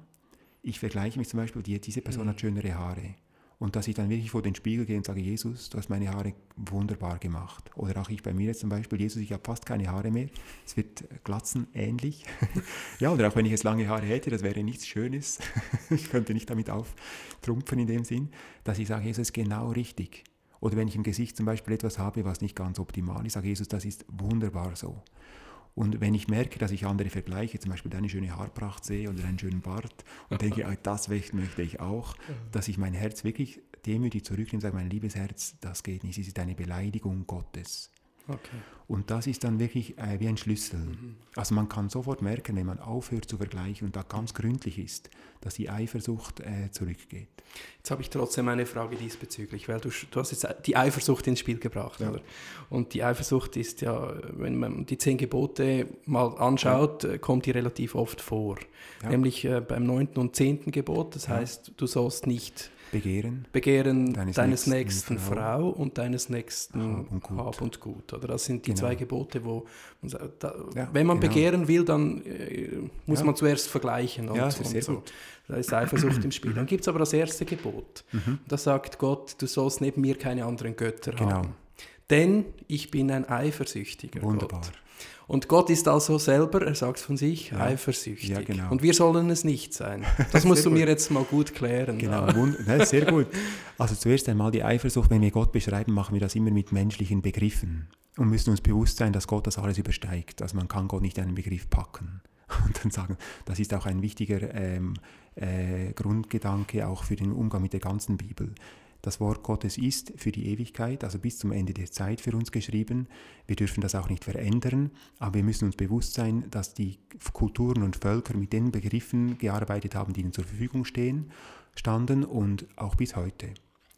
ich vergleiche mich zum Beispiel, die, diese Person mhm. hat schönere Haare. Und dass ich dann wirklich vor den Spiegel gehe und sage, Jesus, du hast meine Haare wunderbar gemacht. Oder auch ich bei mir jetzt zum Beispiel, Jesus, ich habe fast keine Haare mehr. Es wird glatzen ähnlich. ja, oder auch wenn ich jetzt lange Haare hätte, das wäre nichts Schönes. ich könnte nicht damit auftrumpfen in dem Sinn, dass ich sage, Jesus genau richtig. Oder wenn ich im Gesicht zum Beispiel etwas habe, was nicht ganz optimal ist, sage Jesus, das ist wunderbar so. Und wenn ich merke, dass ich andere vergleiche, zum Beispiel deine schöne Haarpracht sehe oder einen schönen Bart und denke, ah, das möchte ich auch, dass ich mein Herz wirklich demütig zurücknehme und sage, mein liebes Herz, das geht nicht, es ist eine Beleidigung Gottes. Okay. Und das ist dann wirklich äh, wie ein Schlüssel. Mhm. Also man kann sofort merken, wenn man aufhört zu vergleichen und da ganz gründlich ist, dass die Eifersucht äh, zurückgeht. Jetzt habe ich trotzdem eine Frage diesbezüglich, weil du, du hast jetzt die Eifersucht ins Spiel gebracht. Ja. Oder? Und die Eifersucht ist ja, wenn man die zehn Gebote mal anschaut, ja. Äh, kommt die relativ oft vor. Ja. Nämlich äh, beim neunten und zehnten Gebot, das heißt, du sollst nicht Begehren, Begehren deines, deines nächsten, nächsten Frau. Frau. und deines nächsten Hab und Gut. Hab und Gut. Oder das sind die genau. zwei Gebote, wo man sagt, da, ja, wenn man genau. begehren will, dann äh, muss ja. man zuerst vergleichen. Und, ja, das ist sehr so. gut. Da ist Eifersucht im Spiel. Dann gibt es aber das erste Gebot. Mhm. Da sagt Gott, du sollst neben mir keine anderen Götter genau. haben. Denn ich bin ein eifersüchtiger Wunderbar. Gott. Und Gott ist also selber, er sagt es von sich, ja. eifersüchtig. Ja, genau. Und wir sollen es nicht sein. Das musst du mir jetzt mal gut klären. Genau, ja. sehr gut. Also zuerst einmal die Eifersucht, wenn wir Gott beschreiben, machen wir das immer mit menschlichen Begriffen und müssen uns bewusst sein, dass Gott das alles übersteigt. Also man kann Gott nicht einen Begriff packen und dann sagen, das ist auch ein wichtiger ähm, äh, Grundgedanke auch für den Umgang mit der ganzen Bibel. Das Wort Gottes ist für die Ewigkeit, also bis zum Ende der Zeit für uns geschrieben. Wir dürfen das auch nicht verändern, aber wir müssen uns bewusst sein, dass die Kulturen und Völker mit den Begriffen gearbeitet haben, die ihnen zur Verfügung stehen, standen und auch bis heute.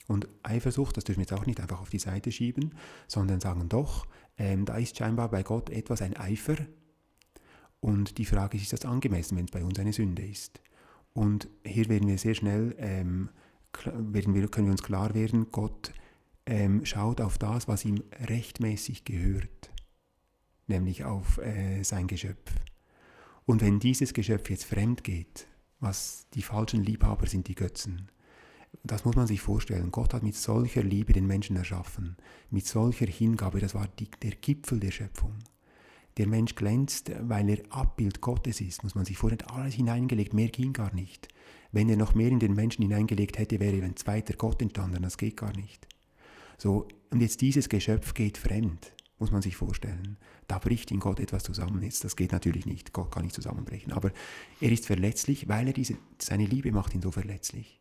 Und Eifersucht, das dürfen wir jetzt auch nicht einfach auf die Seite schieben, sondern sagen doch, ähm, da ist scheinbar bei Gott etwas ein Eifer. Und die Frage ist, ist das angemessen, wenn es bei uns eine Sünde ist? Und hier werden wir sehr schnell ähm, werden wir, können wir uns klar werden, Gott ähm, schaut auf das, was ihm rechtmäßig gehört, nämlich auf äh, sein Geschöpf. Und wenn dieses Geschöpf jetzt fremd geht, was die falschen Liebhaber sind, die Götzen, das muss man sich vorstellen. Gott hat mit solcher Liebe den Menschen erschaffen, mit solcher Hingabe, das war die, der Gipfel der Schöpfung. Der Mensch glänzt, weil er Abbild Gottes ist, muss man sich vorstellen, alles hineingelegt, mehr ging gar nicht. Wenn er noch mehr in den Menschen hineingelegt hätte, wäre ein zweiter Gott entstanden. Das geht gar nicht. So, und jetzt dieses Geschöpf geht fremd, muss man sich vorstellen. Da bricht in Gott etwas zusammen. Jetzt, das geht natürlich nicht, Gott kann nicht zusammenbrechen. Aber er ist verletzlich, weil er diese, seine Liebe macht ihn so verletzlich.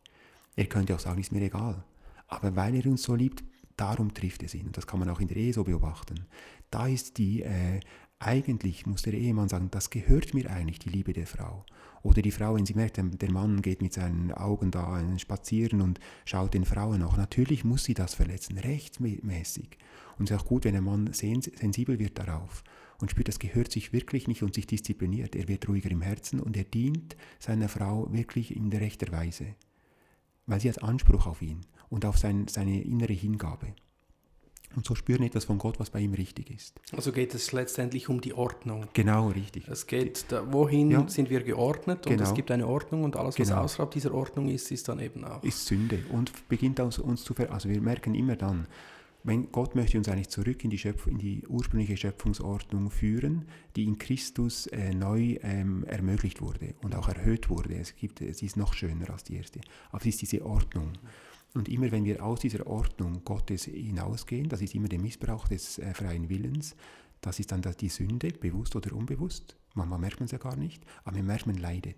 Er könnte auch sagen, ist mir egal. Aber weil er uns so liebt, darum trifft es ihn. Und das kann man auch in der Ehe so beobachten. Da ist die, äh, eigentlich muss der Ehemann sagen, das gehört mir eigentlich, die Liebe der Frau. Oder die Frau, wenn sie merkt, der Mann geht mit seinen Augen da spazieren und schaut den Frauen nach. Natürlich muss sie das verletzen, rechtmäßig. Und es ist auch gut, wenn ein Mann sensibel wird darauf und spürt, das gehört sich wirklich nicht und sich diszipliniert. Er wird ruhiger im Herzen und er dient seiner Frau wirklich in der rechter Weise. Weil sie hat Anspruch auf ihn und auf sein, seine innere Hingabe und so spüren etwas von Gott, was bei ihm richtig ist. Also geht es letztendlich um die Ordnung. Genau, richtig. Es geht, da, wohin ja. sind wir geordnet und genau. es gibt eine Ordnung und alles, was genau. außerhalb dieser Ordnung ist, ist dann eben auch. Ist Sünde und beginnt aus uns zu ver Also wir merken immer dann, wenn Gott möchte uns eigentlich zurück in die, Schöpf in die ursprüngliche Schöpfungsordnung führen, die in Christus äh, neu ähm, ermöglicht wurde und auch erhöht wurde. Es, gibt, es ist noch schöner als die erste. Aber es ist diese Ordnung. Und immer wenn wir aus dieser Ordnung Gottes hinausgehen, das ist immer der Missbrauch des äh, freien Willens, das ist dann die Sünde, bewusst oder unbewusst. Manchmal merkt man es ja gar nicht, aber man merkt, man leidet.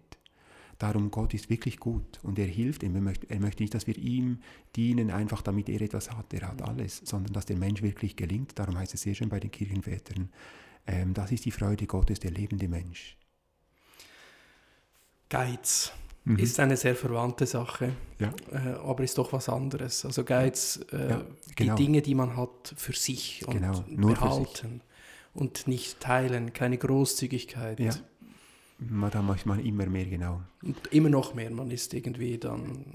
Darum, Gott ist wirklich gut und er hilft ihm. Er möchte, er möchte nicht, dass wir ihm dienen, einfach damit er etwas hat. Er hat alles, sondern dass der Mensch wirklich gelingt. Darum heißt es sehr schön bei den Kirchenvätern, ähm, das ist die Freude Gottes, der lebende Mensch. Geiz mhm. ist eine sehr verwandte Sache, ja. äh, aber ist doch was anderes. Also Geiz, äh, ja, genau. die Dinge, die man hat für sich und genau, behalten und nicht teilen, keine Großzügigkeit. Ja. Da macht man immer mehr, genau. Und immer noch mehr, man ist irgendwie dann...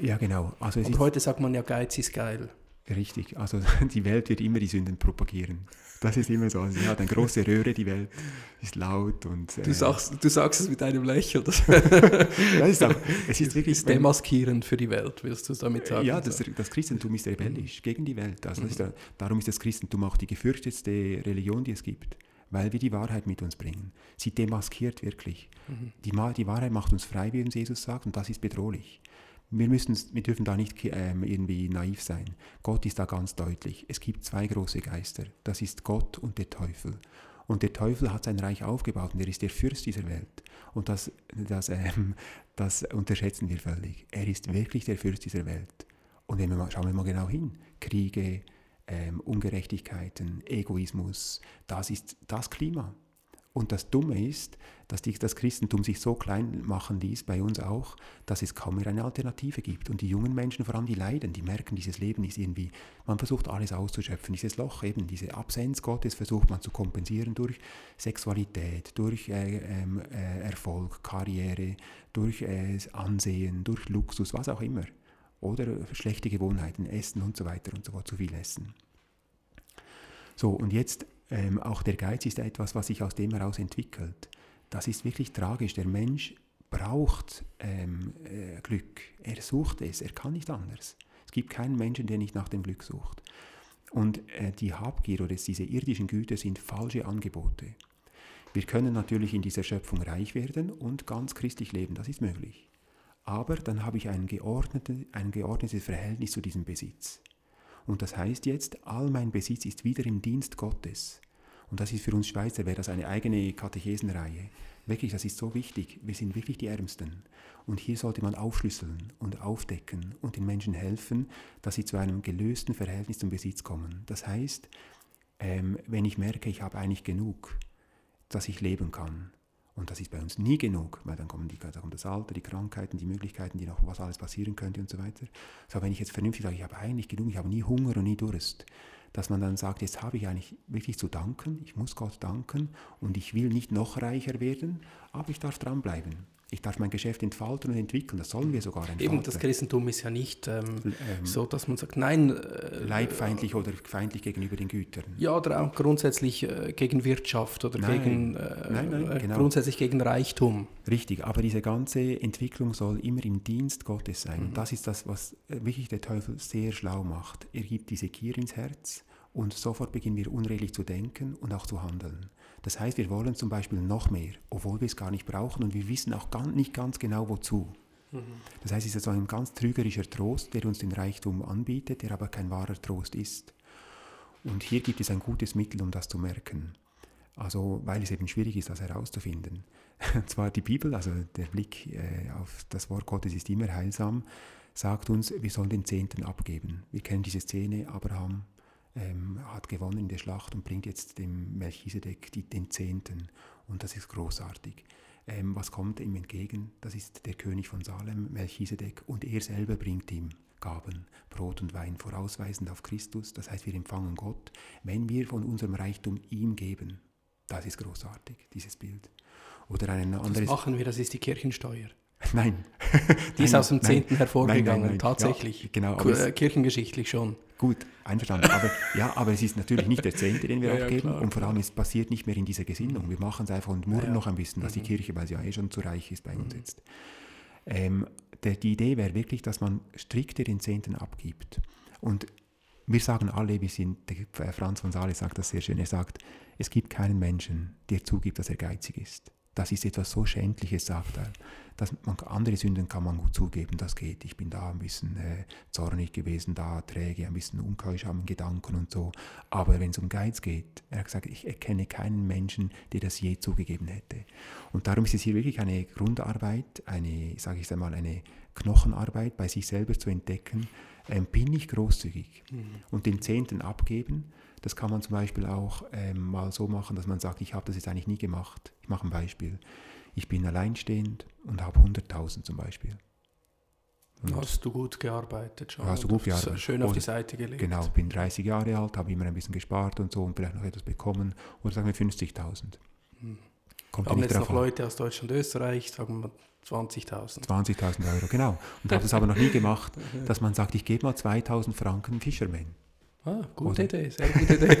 Ja, genau. Also und heute sagt man ja, Geiz ist geil. Richtig, also die Welt wird immer die Sünden propagieren. Das ist immer so. Sie hat eine große Röhre, die Welt ist laut und. Äh du, sagst, du sagst es mit einem Lächeln. Das, ist auch, es ist wirklich. Ist demaskierend für die Welt, willst du damit sagen? Ja, das, das Christentum ist rebellisch mhm. gegen die Welt. Also mhm. ist da, darum ist das Christentum auch die gefürchtetste Religion, die es gibt weil wir die Wahrheit mit uns bringen. Sie demaskiert wirklich. Mhm. Die, die, Wahrheit macht uns frei, wie uns Jesus sagt, und das ist bedrohlich. Wir, müssen, wir dürfen da nicht ähm, irgendwie naiv sein. Gott ist da ganz deutlich. Es gibt zwei große Geister. Das ist Gott und der Teufel. Und der Teufel hat sein Reich aufgebaut und er ist der Fürst dieser Welt. Und das, das, ähm, das unterschätzen wir völlig. Er ist wirklich der Fürst dieser Welt. Und wenn wir mal, schauen wir mal genau hin. Kriege, ähm, Ungerechtigkeiten, Egoismus, das ist das Klima. Und das Dumme ist, dass das Christentum sich so klein machen ließ, bei uns auch, dass es kaum mehr eine Alternative gibt. Und die jungen Menschen, vor allem die leiden, die merken, dieses Leben ist irgendwie, man versucht alles auszuschöpfen. Dieses Loch, eben diese Absenz Gottes versucht man zu kompensieren durch Sexualität, durch äh, äh, Erfolg, Karriere, durch äh, Ansehen, durch Luxus, was auch immer. Oder schlechte Gewohnheiten, Essen und so weiter und so fort, zu viel Essen. So, und jetzt ähm, auch der Geiz ist etwas, was sich aus dem heraus entwickelt. Das ist wirklich tragisch. Der Mensch braucht ähm, äh, Glück. Er sucht es, er kann nicht anders. Es gibt keinen Menschen, der nicht nach dem Glück sucht. Und äh, die Habgier oder diese irdischen Güter sind falsche Angebote. Wir können natürlich in dieser Schöpfung reich werden und ganz christlich leben, das ist möglich. Aber dann habe ich ein, geordnete, ein geordnetes Verhältnis zu diesem Besitz. Und das heißt jetzt, all mein Besitz ist wieder im Dienst Gottes. Und das ist für uns Schweizer, wäre das eine eigene Katechesenreihe. Wirklich, das ist so wichtig. Wir sind wirklich die Ärmsten. Und hier sollte man aufschlüsseln und aufdecken und den Menschen helfen, dass sie zu einem gelösten Verhältnis zum Besitz kommen. Das heißt, ähm, wenn ich merke, ich habe eigentlich genug, dass ich leben kann, und das ist bei uns nie genug, weil dann kommen die, da kommt das Alter, die Krankheiten, die Möglichkeiten, die noch was alles passieren könnte und so weiter. So, wenn ich jetzt vernünftig sage, ich habe eigentlich genug, ich habe nie Hunger und nie Durst, dass man dann sagt, jetzt habe ich eigentlich wirklich zu danken, ich muss Gott danken und ich will nicht noch reicher werden, aber ich darf dranbleiben ich darf mein Geschäft entfalten und entwickeln. Das sollen wir sogar entfalten. Eben, das Christentum ist ja nicht ähm, ähm, so, dass man sagt, nein. Äh, leibfeindlich oder feindlich gegenüber den Gütern. Ja, oder auch grundsätzlich äh, gegen Wirtschaft oder nein, gegen, äh, nein, nein, äh, genau. grundsätzlich gegen Reichtum. Richtig, aber diese ganze Entwicklung soll immer im Dienst Gottes sein. Mhm. Und das ist das, was äh, wirklich der Teufel sehr schlau macht. Er gibt diese Gier ins Herz und sofort beginnen wir unredlich zu denken und auch zu handeln. Das heißt, wir wollen zum Beispiel noch mehr, obwohl wir es gar nicht brauchen und wir wissen auch gar nicht ganz genau wozu. Mhm. Das heißt, es ist so ein ganz trügerischer Trost, der uns den Reichtum anbietet, der aber kein wahrer Trost ist. Und hier gibt es ein gutes Mittel, um das zu merken. Also, weil es eben schwierig ist, das herauszufinden. Und zwar die Bibel, also der Blick äh, auf das Wort Gottes ist immer heilsam, sagt uns, wir sollen den Zehnten abgeben. Wir kennen diese Szene, Abraham ähm, hat gewonnen in der Schlacht und bringt jetzt dem Melchisedek die, den Zehnten. Und das ist großartig. Ähm, was kommt ihm entgegen? Das ist der König von Salem, Melchisedek, und er selber bringt ihm Gaben, Brot und Wein, vorausweisend auf Christus. Das heißt, wir empfangen Gott, wenn wir von unserem Reichtum ihm geben. Das ist großartig, dieses Bild. Oder ein anderes. Das machen wir, das ist die Kirchensteuer. Nein. Die ist aus dem 10. hervorgegangen, nein, nein, tatsächlich. Ja, genau, aber kirchengeschichtlich schon. Gut, einverstanden. Aber, ja, aber es ist natürlich nicht der Zehnte, den wir ja, abgeben. Ja, und vor allem, es passiert nicht mehr in dieser Gesinnung. Wir machen es einfach und murren noch ein bisschen, dass mhm. die Kirche, weil sie ja eh schon zu reich ist, bei uns mhm. jetzt. Ähm, der, die Idee wäre wirklich, dass man strikter den Zehnten abgibt. Und wir sagen alle, wir sind, der Franz von Sales sagt das sehr schön, er sagt, es gibt keinen Menschen, der zugibt, dass er geizig ist. Das ist etwas so Schändliches, sagt er. Dass man, andere Sünden kann man gut zugeben, das geht. Ich bin da ein bisschen äh, zornig gewesen, da träge, ein bisschen unkeusch am Gedanken und so. Aber wenn es um Geiz geht, er hat gesagt, ich erkenne keinen Menschen, der das je zugegeben hätte. Und darum ist es hier wirklich eine Grundarbeit, eine, sage ich einmal, eine Knochenarbeit, bei sich selber zu entdecken, ähm, bin ich großzügig mhm. und den Zehnten abgeben das kann man zum Beispiel auch ähm, mal so machen, dass man sagt, ich habe das jetzt eigentlich nie gemacht. Ich mache ein Beispiel. Ich bin alleinstehend und habe 100.000 zum Beispiel. Und hast du gut gearbeitet schon? Hast du gut gearbeitet? Schön auf die Seite gelegt. Genau, bin 30 Jahre alt, habe immer ein bisschen gespart und so und vielleicht noch etwas bekommen. Oder sagen wir 50.000. Hm. Kommt haben jetzt noch an. Leute aus Deutschland, Österreich, sagen wir 20.000. 20.000 Euro, genau. Und habe es aber noch nie gemacht, dass man sagt, ich gebe mal 2.000 Franken Fisherman. Ah, gute oder, Idee, sehr gute Idee.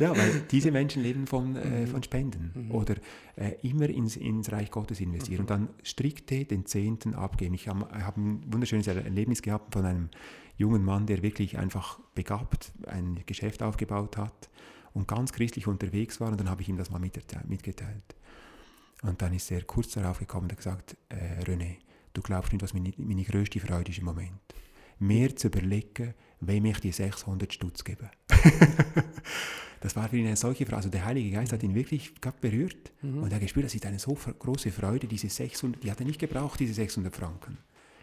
ja, weil diese Menschen leben von, äh, mhm. von Spenden mhm. oder äh, immer ins, ins Reich Gottes investieren mhm. und dann strikte den Zehnten abgeben. Ich habe hab ein wunderschönes Erlebnis gehabt von einem jungen Mann, der wirklich einfach begabt ein Geschäft aufgebaut hat und ganz christlich unterwegs war und dann habe ich ihm das mal mitgeteilt. Und dann ist er kurz darauf gekommen und hat gesagt, äh, René, du glaubst nicht, was meine, meine größte Freude ist im Moment. Mehr zu überlegen, wem ich die 600 Stutz gebe. das war für ihn eine solche Frage. Also der Heilige Geist hat ihn wirklich berührt mhm. und er hat gespürt, das ist eine so große Freude, diese 600, die hat er nicht gebraucht, diese 600 Franken.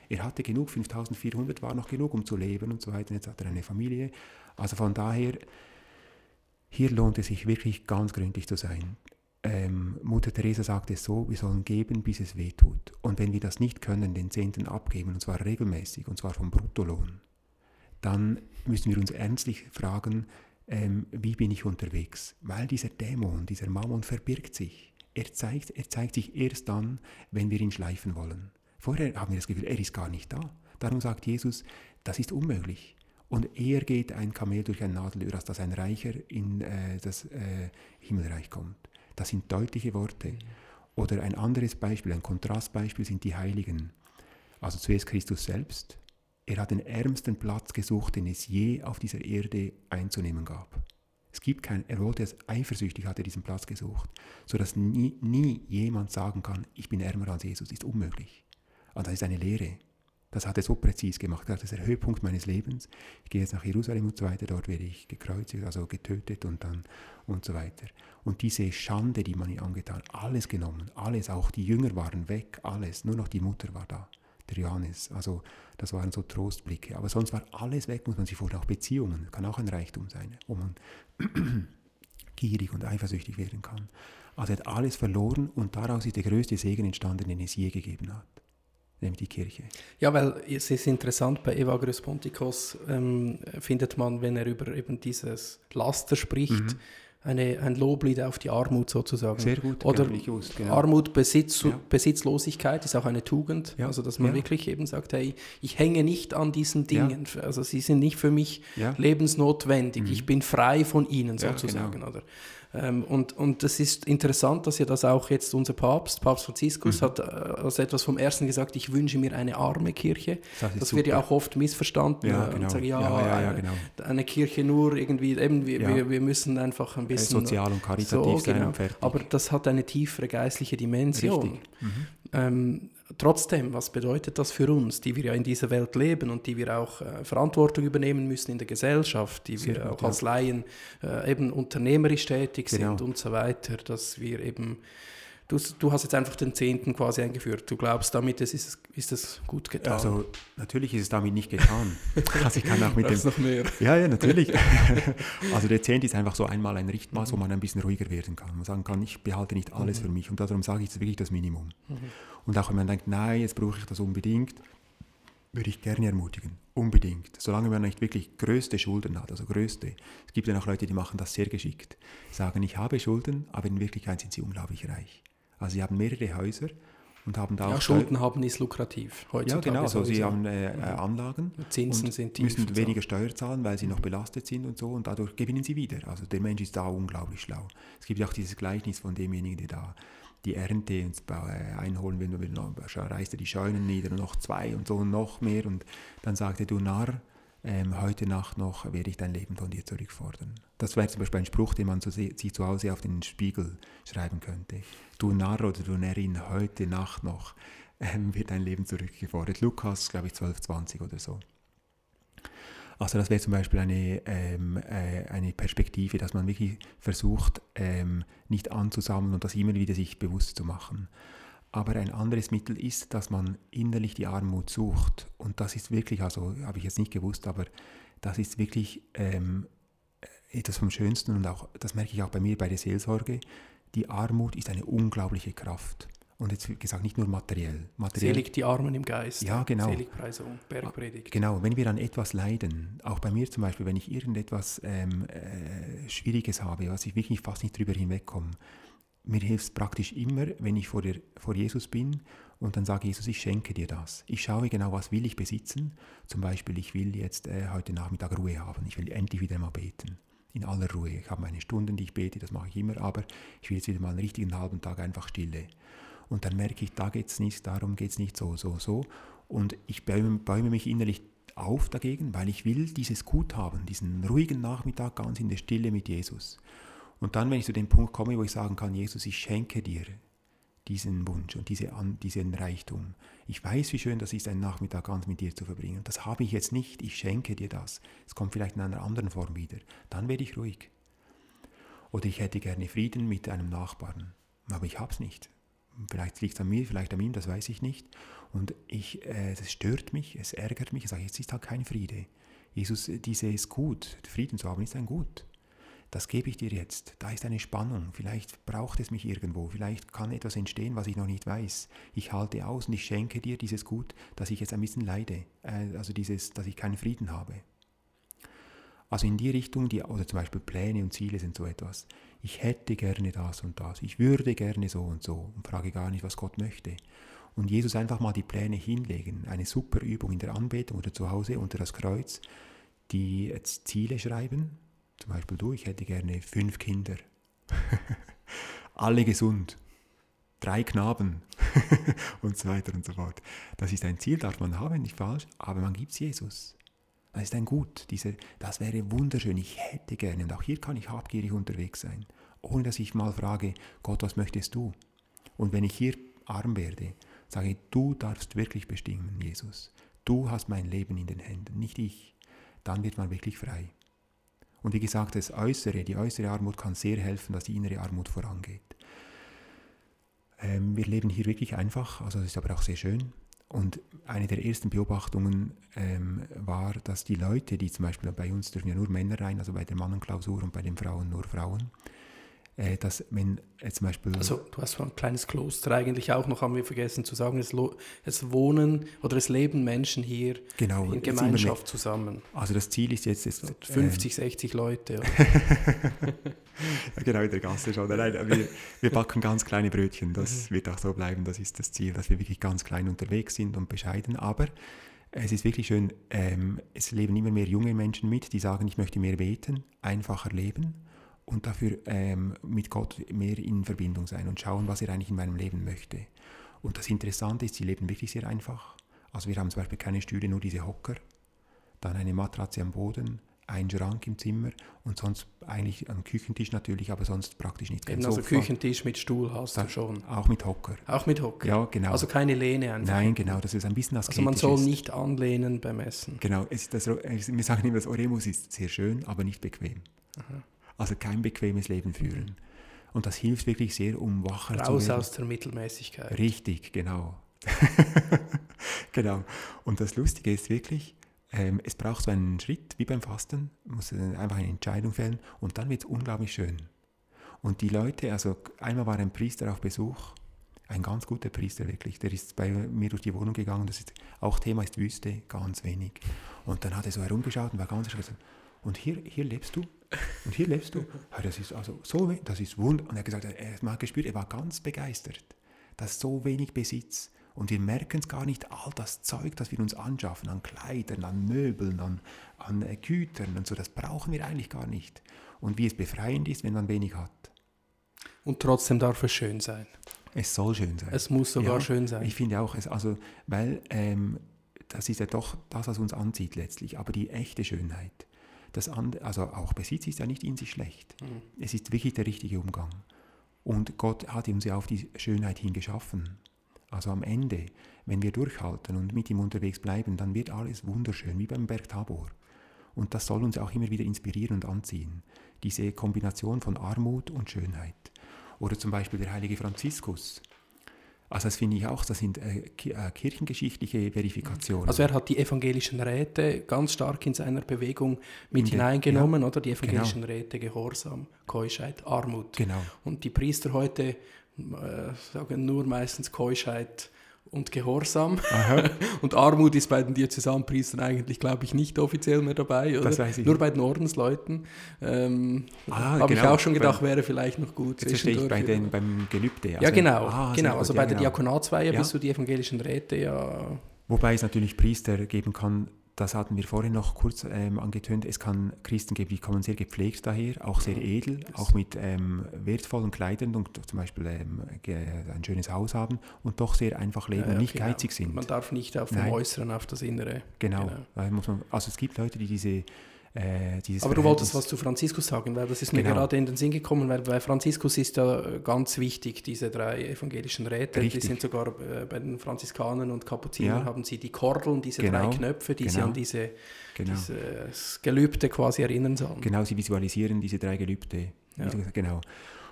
Er hatte genug, 5400 war noch genug, um zu leben und so weiter. Jetzt hat er eine Familie. Also von daher, hier lohnt es sich wirklich ganz gründlich zu sein. Ähm, Mutter Teresa sagt es so, wir sollen geben, bis es weh tut. Und wenn wir das nicht können, den Zehnten abgeben, und zwar regelmäßig, und zwar vom Bruttolohn, dann müssen wir uns ernstlich fragen, ähm, wie bin ich unterwegs? Weil dieser Dämon, dieser Mammon verbirgt sich. Er zeigt, er zeigt sich erst dann, wenn wir ihn schleifen wollen. Vorher haben wir das Gefühl, er ist gar nicht da. Darum sagt Jesus, das ist unmöglich. Und eher geht ein Kamel durch ein Nadelöhr, als dass ein Reicher in äh, das äh, Himmelreich kommt. Das sind deutliche Worte. Oder ein anderes Beispiel, ein Kontrastbeispiel sind die Heiligen. Also zuerst Christus selbst, er hat den ärmsten Platz gesucht, den es je auf dieser Erde einzunehmen gab. Es gibt keinen, er wollte es eifersüchtig, hat er diesen Platz gesucht, sodass nie, nie jemand sagen kann, ich bin ärmer als Jesus, ist unmöglich. Und das ist eine Lehre. Das hat er so präzis gemacht. Das ist der Höhepunkt meines Lebens. Ich gehe jetzt nach Jerusalem und so weiter, dort werde ich gekreuzigt, also getötet und dann und so weiter. Und diese Schande, die man ihm angetan, alles genommen, alles, auch die Jünger waren weg, alles, nur noch die Mutter war da der Johannes. Also das waren so Trostblicke. Aber sonst war alles weg, muss man sich vorstellen. Auch Beziehungen kann auch ein Reichtum sein, wo man gierig und eifersüchtig werden kann. Also er hat alles verloren und daraus ist der größte Segen entstanden, den es je gegeben hat. Nämlich die Kirche. Ja, weil es ist interessant, bei Evagrius Pontikos ähm, findet man, wenn er über eben dieses Laster spricht, mhm eine, ein Loblied auf die Armut sozusagen. Sehr gut. Oder gewusst, genau. Armut, Besitz, ja. Besitzlosigkeit ist auch eine Tugend. Ja. Also dass man ja. wirklich eben sagt, hey, ich hänge nicht an diesen Dingen. Also sie sind nicht für mich lebensnotwendig. Mhm. Ich bin frei von ihnen sozusagen. Genau. Oder? Ähm, und, und das ist interessant, dass ja das auch jetzt unser Papst, Papst Franziskus, mhm. hat äh, als etwas vom Ersten gesagt, ich wünsche mir eine arme Kirche. Das, das wird ja auch oft missverstanden. Ja, genau. und sagen, ja, ja, ja, genau. eine Kirche nur irgendwie, eben, wir, wir, wir müssen einfach ein bisschen... Sozial und karitativ so, sein genau. Aber das hat eine tiefere geistliche Dimension. Mhm. Ähm, trotzdem, was bedeutet das für uns, die wir ja in dieser Welt leben und die wir auch äh, Verantwortung übernehmen müssen in der Gesellschaft, die Sehr wir gut, auch ja. als Laien äh, eben unternehmerisch tätig genau. sind und so weiter, dass wir eben Du, du, hast jetzt einfach den Zehnten quasi eingeführt. Du glaubst, damit ist es, ist es gut getan? Also natürlich ist es damit nicht getan. also ich kann auch mit dem... noch mehr. Ja, ja, natürlich. also der Zehnte ist einfach so einmal ein Richtmaß, mhm. wo man ein bisschen ruhiger werden kann. Man sagen kann, ich behalte nicht alles mhm. für mich und darum sage ich, es wirklich das Minimum. Mhm. Und auch wenn man denkt, nein, jetzt brauche ich das unbedingt, würde ich gerne ermutigen. Unbedingt. Solange man nicht wirklich größte Schulden hat, also größte. Es gibt ja auch Leute, die machen das sehr geschickt. Sagen, ich habe Schulden, aber in Wirklichkeit sind sie unglaublich reich. Also sie haben mehrere Häuser und haben da ja, auch Schulden haben ist lukrativ heutzutage. Ja, genau. Also sie haben äh, äh Anlagen Zinsen sind tief müssen weniger Steuer zahlen, weil sie noch belastet sind und so und dadurch gewinnen sie wieder. Also der Mensch ist da unglaublich schlau. Es gibt ja auch dieses Gleichnis von demjenigen, der da die Ernte äh, einholen will, dann reißt er die Scheunen nieder und noch zwei und so und noch mehr und dann sagt er, du Narr, ähm, heute Nacht noch werde ich dein Leben von dir zurückfordern. Das wäre zum Beispiel ein Spruch, den man so sich zu Hause auf den Spiegel schreiben könnte. Du Narr oder du Närrin, heute Nacht noch ähm, wird dein Leben zurückgefordert. Lukas, glaube ich, 12, 20 oder so. Also das wäre zum Beispiel eine, ähm, äh, eine Perspektive, dass man wirklich versucht, ähm, nicht anzusammeln und das immer wieder sich bewusst zu machen. Aber ein anderes Mittel ist, dass man innerlich die Armut sucht. Und das ist wirklich, also habe ich jetzt nicht gewusst, aber das ist wirklich ähm, etwas vom Schönsten und auch, das merke ich auch bei mir bei der Seelsorge. Die Armut ist eine unglaubliche Kraft. Und jetzt wie gesagt, nicht nur materiell. materiell Selig die Armen im Geist. Ja, genau. Seligpreisung, Bergpredigt. Genau, wenn wir an etwas leiden, auch bei mir zum Beispiel, wenn ich irgendetwas ähm, äh, Schwieriges habe, was ich wirklich fast nicht drüber hinwegkomme, mir hilft es praktisch immer, wenn ich vor, der, vor Jesus bin und dann sage Jesus, ich schenke dir das. Ich schaue genau, was will ich besitzen. Zum Beispiel, ich will jetzt äh, heute Nachmittag Ruhe haben. Ich will endlich wieder mal beten. In aller Ruhe. Ich habe meine Stunden, die ich bete, das mache ich immer, aber ich will jetzt wieder mal einen richtigen halben Tag einfach Stille. Und dann merke ich, da geht es nicht, darum geht es nicht so, so, so. Und ich bäume, bäume mich innerlich auf dagegen, weil ich will dieses Gut haben, diesen ruhigen Nachmittag ganz in der Stille mit Jesus. Und dann, wenn ich zu dem Punkt komme, wo ich sagen kann, Jesus, ich schenke dir diesen Wunsch und diese, diesen Reichtum. Ich weiß, wie schön das ist, einen Nachmittag ganz mit dir zu verbringen. Das habe ich jetzt nicht, ich schenke dir das. Es kommt vielleicht in einer anderen Form wieder. Dann werde ich ruhig. Oder ich hätte gerne Frieden mit einem Nachbarn, aber ich habe es nicht. Vielleicht liegt es an mir, vielleicht an ihm, das weiß ich nicht. Und ich, äh, das stört mich, es ärgert mich. Ich sage, jetzt ist halt kein Friede. Jesus, dieses Gut, Frieden zu haben, ist ein Gut das gebe ich dir jetzt. Da ist eine Spannung. Vielleicht braucht es mich irgendwo. Vielleicht kann etwas entstehen, was ich noch nicht weiß. Ich halte aus und ich schenke dir dieses Gut, dass ich jetzt ein bisschen leide. Äh, also dieses, dass ich keinen Frieden habe. Also in die Richtung, die, oder zum Beispiel Pläne und Ziele sind so etwas. Ich hätte gerne das und das. Ich würde gerne so und so und frage gar nicht, was Gott möchte. Und Jesus einfach mal die Pläne hinlegen. Eine super Übung in der Anbetung oder zu Hause unter das Kreuz. Die Ziele schreiben, zum Beispiel du, ich hätte gerne fünf Kinder. Alle gesund. Drei Knaben. und so weiter und so fort. Das ist ein Ziel, darf man haben, nicht falsch, aber man gibt es Jesus. Das ist ein Gut. Diese, das wäre wunderschön. Ich hätte gerne, und auch hier kann ich habgierig unterwegs sein, ohne dass ich mal frage, Gott, was möchtest du? Und wenn ich hier arm werde, sage ich, du darfst wirklich bestimmen, Jesus. Du hast mein Leben in den Händen, nicht ich. Dann wird man wirklich frei. Und wie gesagt, das Äußere, die äußere Armut kann sehr helfen, dass die innere Armut vorangeht. Ähm, wir leben hier wirklich einfach, also das ist aber auch sehr schön. Und eine der ersten Beobachtungen ähm, war, dass die Leute, die zum Beispiel bei uns dürfen ja nur Männer rein, also bei der Mannenklausur und bei den Frauen nur Frauen, äh, dass wenn äh, zum Beispiel... Also du hast so ein kleines Kloster eigentlich auch noch, haben wir vergessen zu sagen, es, es wohnen oder es leben Menschen hier genau, in Gemeinschaft zusammen. Also das Ziel ist jetzt... jetzt 50, äh, 60 Leute. ja, genau, in der Gasse schon. Nein, wir, wir backen ganz kleine Brötchen, das mhm. wird auch so bleiben, das ist das Ziel, dass wir wirklich ganz klein unterwegs sind und bescheiden, aber... Es ist wirklich schön, ähm, es leben immer mehr junge Menschen mit, die sagen, ich möchte mehr beten, einfacher leben und dafür ähm, mit Gott mehr in Verbindung sein und schauen, was er eigentlich in meinem Leben möchte. Und das Interessante ist, sie leben wirklich sehr einfach. Also wir haben zum Beispiel keine Stühle, nur diese Hocker, dann eine Matratze am Boden, ein Schrank im Zimmer und sonst eigentlich am Küchentisch natürlich, aber sonst praktisch nicht. Eben, also Küchentisch mit Stuhl hast du schon. Auch mit Hocker. Auch mit Hocker? Ja, genau. Also keine Lehne einfach? Nein, genau, das ist ein bisschen asketisch. Also man soll ist. nicht anlehnen beim Essen? Genau, es, das, wir sagen immer, das Oremus ist sehr schön, aber nicht bequem. Aha. Also kein bequemes Leben führen. Mhm. Und das hilft wirklich sehr, um wacher Raus zu werden. Raus aus der Mittelmäßigkeit. Richtig, genau. genau. Und das Lustige ist wirklich, ähm, es braucht so einen Schritt wie beim Fasten, muss einfach eine Entscheidung fällen und dann wird es unglaublich schön. Und die Leute, also einmal war ein Priester auf Besuch, ein ganz guter Priester wirklich, der ist bei mir durch die Wohnung gegangen, das ist, auch Thema ist Wüste, ganz wenig. Und dann hat er so herumgeschaut und war ganz erschrocken. Und hier, hier lebst du? Und hier lebst du? Ja, das ist also so, das ist wunderbar. Und er hat gesagt, er hat gespürt, er war ganz begeistert, dass so wenig Besitz und wir merken es gar nicht, all das Zeug, das wir uns anschaffen, an Kleidern, an Möbeln, an, an äh, Gütern und so, das brauchen wir eigentlich gar nicht. Und wie es befreiend ist, wenn man wenig hat. Und trotzdem darf es schön sein. Es soll schön sein. Es muss sogar ja, schön sein. Ich finde auch, es, also, weil ähm, das ist ja doch das, was uns anzieht letztlich, aber die echte Schönheit. Das andere, also auch Besitz ist ja nicht in sich schlecht. Mhm. Es ist wirklich der richtige Umgang. Und Gott hat uns ja auf die Schönheit hingeschaffen. Also am Ende, wenn wir durchhalten und mit ihm unterwegs bleiben, dann wird alles wunderschön, wie beim Berg Tabor. Und das soll uns auch immer wieder inspirieren und anziehen. Diese Kombination von Armut und Schönheit. Oder zum Beispiel der heilige Franziskus. Also das finde ich auch, das sind äh, äh kirchengeschichtliche Verifikationen. Also er hat die evangelischen Räte ganz stark in seiner Bewegung mit in hineingenommen, ja, oder? Die evangelischen genau. Räte, Gehorsam, Keuschheit, Armut. Genau. Und die Priester heute äh, sagen nur meistens Keuschheit und Gehorsam. und Armut ist bei den Diözesanpriestern eigentlich, glaube ich, nicht offiziell mehr dabei. Oder? Nur bei den Ordensleuten. Ähm, ah, Habe genau. ich auch schon gedacht, wäre vielleicht noch gut. Jetzt verstehe ich bei den, beim Gelübde. Also, ja, genau. Ah, genau. Also bei ja, der genau. Diakonatsweihe ja. bist du die evangelischen Räte ja. Wobei es natürlich Priester geben kann, das hatten wir vorhin noch kurz ähm, angetönt, es kann Christen geben, die kommen sehr gepflegt daher, auch sehr edel, auch mit ähm, wertvollen Kleidern und zum Beispiel ähm, ein schönes Haus haben und doch sehr einfach leben ja, ja, und nicht genau. geizig sind. Man darf nicht auf dem Äußeren, auf das Innere. Genau. genau. also es gibt Leute, die diese äh, Aber du wolltest was zu Franziskus sagen, weil das ist mir genau. gerade in den Sinn gekommen, weil bei Franziskus ist ja ganz wichtig, diese drei evangelischen Räte, Richtig. die sind sogar äh, bei den Franziskanern und Kapuzinern ja. haben sie die Kordeln, diese genau. drei Knöpfe, die genau. sie an diese, genau. dieses Gelübde quasi erinnern sollen. Genau, sie visualisieren diese drei Gelübde. Ja. Genau.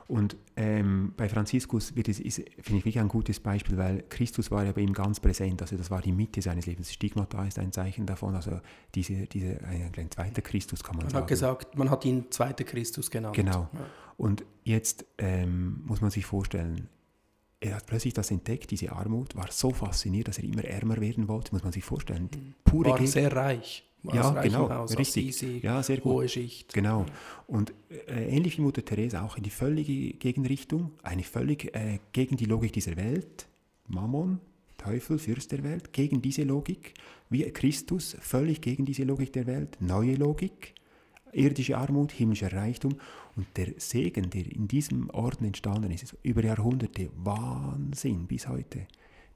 Und ähm, bei Franziskus finde ich wirklich ein gutes Beispiel, weil Christus war ja bei ihm ganz präsent, also das war die Mitte seines Lebens. Stigmata ist ein Zeichen davon, also diese, diese, ein, ein zweiter Christus kann man, man sagen. Man hat gesagt, man hat ihn zweiter Christus genannt. Genau. Ja. Und jetzt ähm, muss man sich vorstellen, er hat plötzlich das entdeckt, diese Armut, war so fasziniert, dass er immer ärmer werden wollte, muss man sich vorstellen. Mhm. Pure war sehr reich ja, genau, Haus, richtig. Assisi, ja, sehr gut. Hohe Schicht. Genau. Und äh, ähnlich wie Mutter Teresa auch in die völlige Gegenrichtung, eine völlig äh, gegen die Logik dieser Welt, Mammon, Teufel, Fürst der Welt, gegen diese Logik, wie Christus, völlig gegen diese Logik der Welt, neue Logik, irdische Armut, himmlischer Reichtum und der Segen, der in diesem Orden entstanden ist, über Jahrhunderte, Wahnsinn bis heute.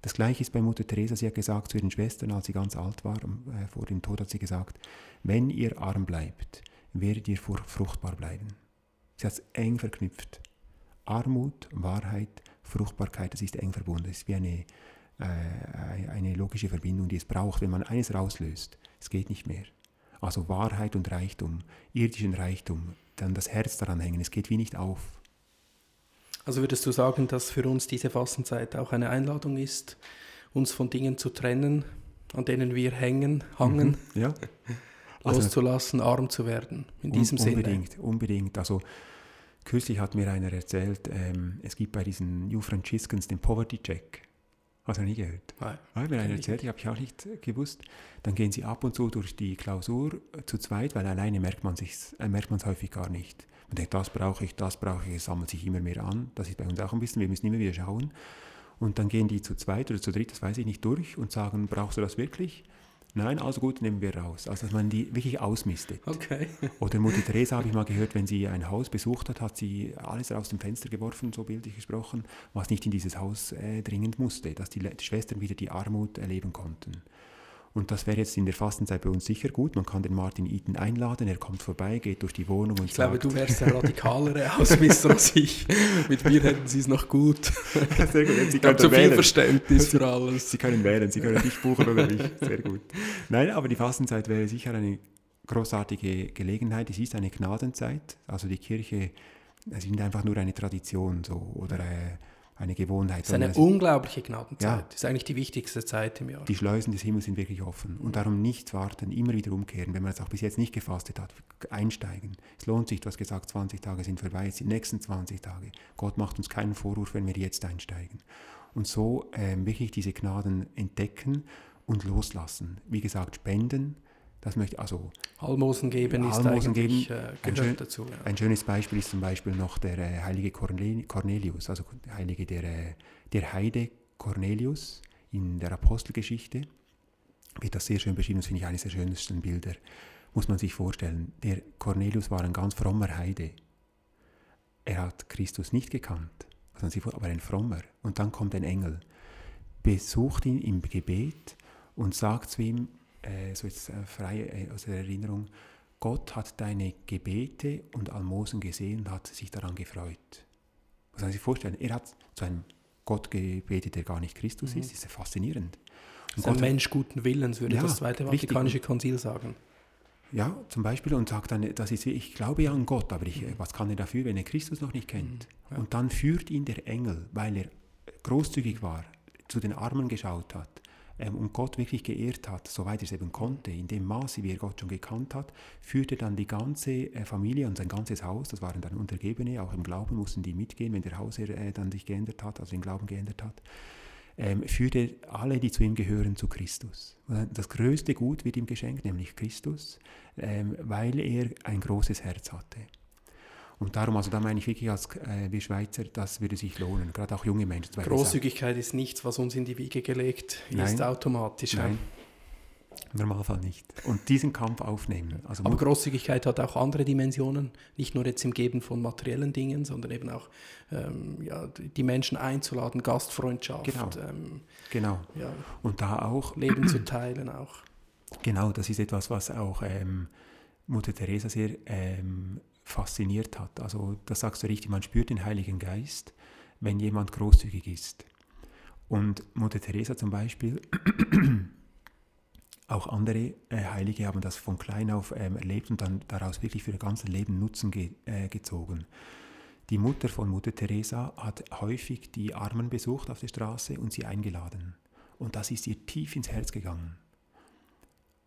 Das gleiche ist bei Mutter Teresa. Sie hat gesagt zu ihren Schwestern, als sie ganz alt war, äh, vor dem Tod hat sie gesagt, wenn ihr arm bleibt, werdet ihr fruchtbar bleiben. Sie hat es eng verknüpft. Armut, Wahrheit, Fruchtbarkeit, das ist eng verbunden. Das ist wie eine, äh, eine logische Verbindung, die es braucht, wenn man eines rauslöst. Es geht nicht mehr. Also Wahrheit und Reichtum, irdischen Reichtum, dann das Herz daran hängen, es geht wie nicht auf. Also würdest du sagen, dass für uns diese Fastenzeit auch eine Einladung ist, uns von Dingen zu trennen, an denen wir hängen, hangen, mhm, ja. also, loszulassen, arm zu werden. In diesem un unbedingt, Sinne. Unbedingt, Also kürzlich hat mir einer erzählt, ähm, es gibt bei diesen New Franciscans den Poverty Check. Hast du nie gehört? Nein. Weil mir einer erzählt, ich habe ich auch nicht gewusst. Dann gehen sie ab und zu durch die Klausur zu zweit, weil alleine merkt man es äh, häufig gar nicht. Man denkt, das brauche ich, das brauche ich, es sammelt sich immer mehr an. Das ist bei uns auch ein bisschen, wir müssen immer wieder schauen. Und dann gehen die zu zweit oder zu dritt, das weiß ich nicht, durch und sagen, brauchst du das wirklich? Nein, also gut, nehmen wir raus. Also, dass man die wirklich ausmistet. Okay. Oder Mutter Teresa habe ich mal gehört, wenn sie ein Haus besucht hat, hat sie alles aus dem Fenster geworfen, so bildlich gesprochen, was nicht in dieses Haus äh, dringend musste, dass die, die Schwestern wieder die Armut erleben konnten. Und das wäre jetzt in der Fastenzeit bei uns sicher gut. Man kann den Martin Eaton einladen, er kommt vorbei, geht durch die Wohnung und Ich sagt... glaube, du wärst der radikalere Ausmisser als ich. Mit mir hätten sie es noch gut. Sehr gut, Sie Ich habe zu viel wählen. Verständnis für alles. Sie können wählen, Sie können dich buchen oder mich. Sehr gut. Nein, aber die Fastenzeit wäre sicher eine großartige Gelegenheit. Es ist eine Gnadenzeit. Also die Kirche, es ist einfach nur eine Tradition so oder äh, eine Gewohnheit. Es ist eine sondern unglaubliche Gnadenzeit. Ja. Das ist eigentlich die wichtigste Zeit im Jahr. die Schleusen des Himmels sind wirklich offen. Und darum nicht warten, immer wieder umkehren. Wenn man es auch bis jetzt nicht gefastet hat, einsteigen. Es lohnt sich, du hast gesagt, 20 Tage sind vorbei, jetzt die nächsten 20 Tage. Gott macht uns keinen Vorwurf, wenn wir jetzt einsteigen. Und so ähm, wirklich diese Gnaden entdecken und loslassen. Wie gesagt, spenden, das möchte also Almosen geben ist Almosen eigentlich geben, äh, ein gehört schön- dazu. Ja. ein schönes Beispiel ist zum Beispiel noch der äh, heilige Cornel- Cornelius, also der heilige der, äh, der Heide Cornelius in der Apostelgeschichte. Wird das sehr schön beschrieben, das finde ich eines der schönsten Bilder. Muss man sich vorstellen. Der Cornelius war ein ganz frommer Heide. Er hat Christus nicht gekannt, aber ein frommer. Und dann kommt ein Engel, besucht ihn im Gebet und sagt zu ihm, äh, so jetzt äh, frei äh, aus der Erinnerung, Gott hat deine Gebete und Almosen gesehen und hat sich daran gefreut. Muss man sich vorstellen, er hat zu einem Gott gebetet, der gar nicht Christus ist. Das ist ja faszinierend. Und ein Gott- Mensch guten Willens, würde Ja, das Zweite. Vatikanische Konzil sagen. Ja, zum Beispiel und sagt dann, das ist, ich glaube ja an Gott, aber ich, äh, was kann er dafür, wenn er Christus noch nicht kennt? Mhm, ja. Und dann führt ihn der Engel, weil er großzügig war, zu den Armen geschaut hat ähm, und Gott wirklich geehrt hat, soweit er es eben konnte, in dem Maße, wie er Gott schon gekannt hat, führte dann die ganze äh, Familie und sein ganzes Haus, das waren dann Untergebene, auch im Glauben mussten die mitgehen, wenn der Hausherr äh, dann sich geändert hat, also den Glauben geändert hat, ähm, führte alle, die zu ihm gehören, zu Christus. Das größte Gut wird ihm geschenkt, nämlich Christus, ähm, weil er ein großes Herz hatte. Und darum, also da meine ich wirklich als äh, wir Schweizer, das würde sich lohnen, gerade auch junge Menschen. Großzügigkeit ist nichts, was uns in die Wiege gelegt ist, Nein. automatisch. sagen, ja. Nein, im Normalfall nicht. Und diesen Kampf aufnehmen. Also Aber Großzügigkeit hat auch andere Dimensionen, nicht nur jetzt im Geben von materiellen Dingen, sondern eben auch ähm, ja, die Menschen einzuladen, Gastfreundschaft, Genau. ähm, genau. ja, Und da auch, Leben zu teilen auch. genau, das ist etwas, was auch ähm, Mutter Teresa sehr ähm, fasziniert hat. Also das sagst du richtig, man spürt den Heiligen Geist, wenn jemand großzügig ist. Und Mutter Teresa zum Beispiel, auch andere äh, Heilige haben das von klein auf ähm, erlebt und dann daraus wirklich für ihr ganzes Leben Nutzen ge äh, gezogen. Die Mutter von Mutter Teresa hat häufig die Armen besucht auf der Straße und sie eingeladen. Und das ist ihr tief ins Herz gegangen.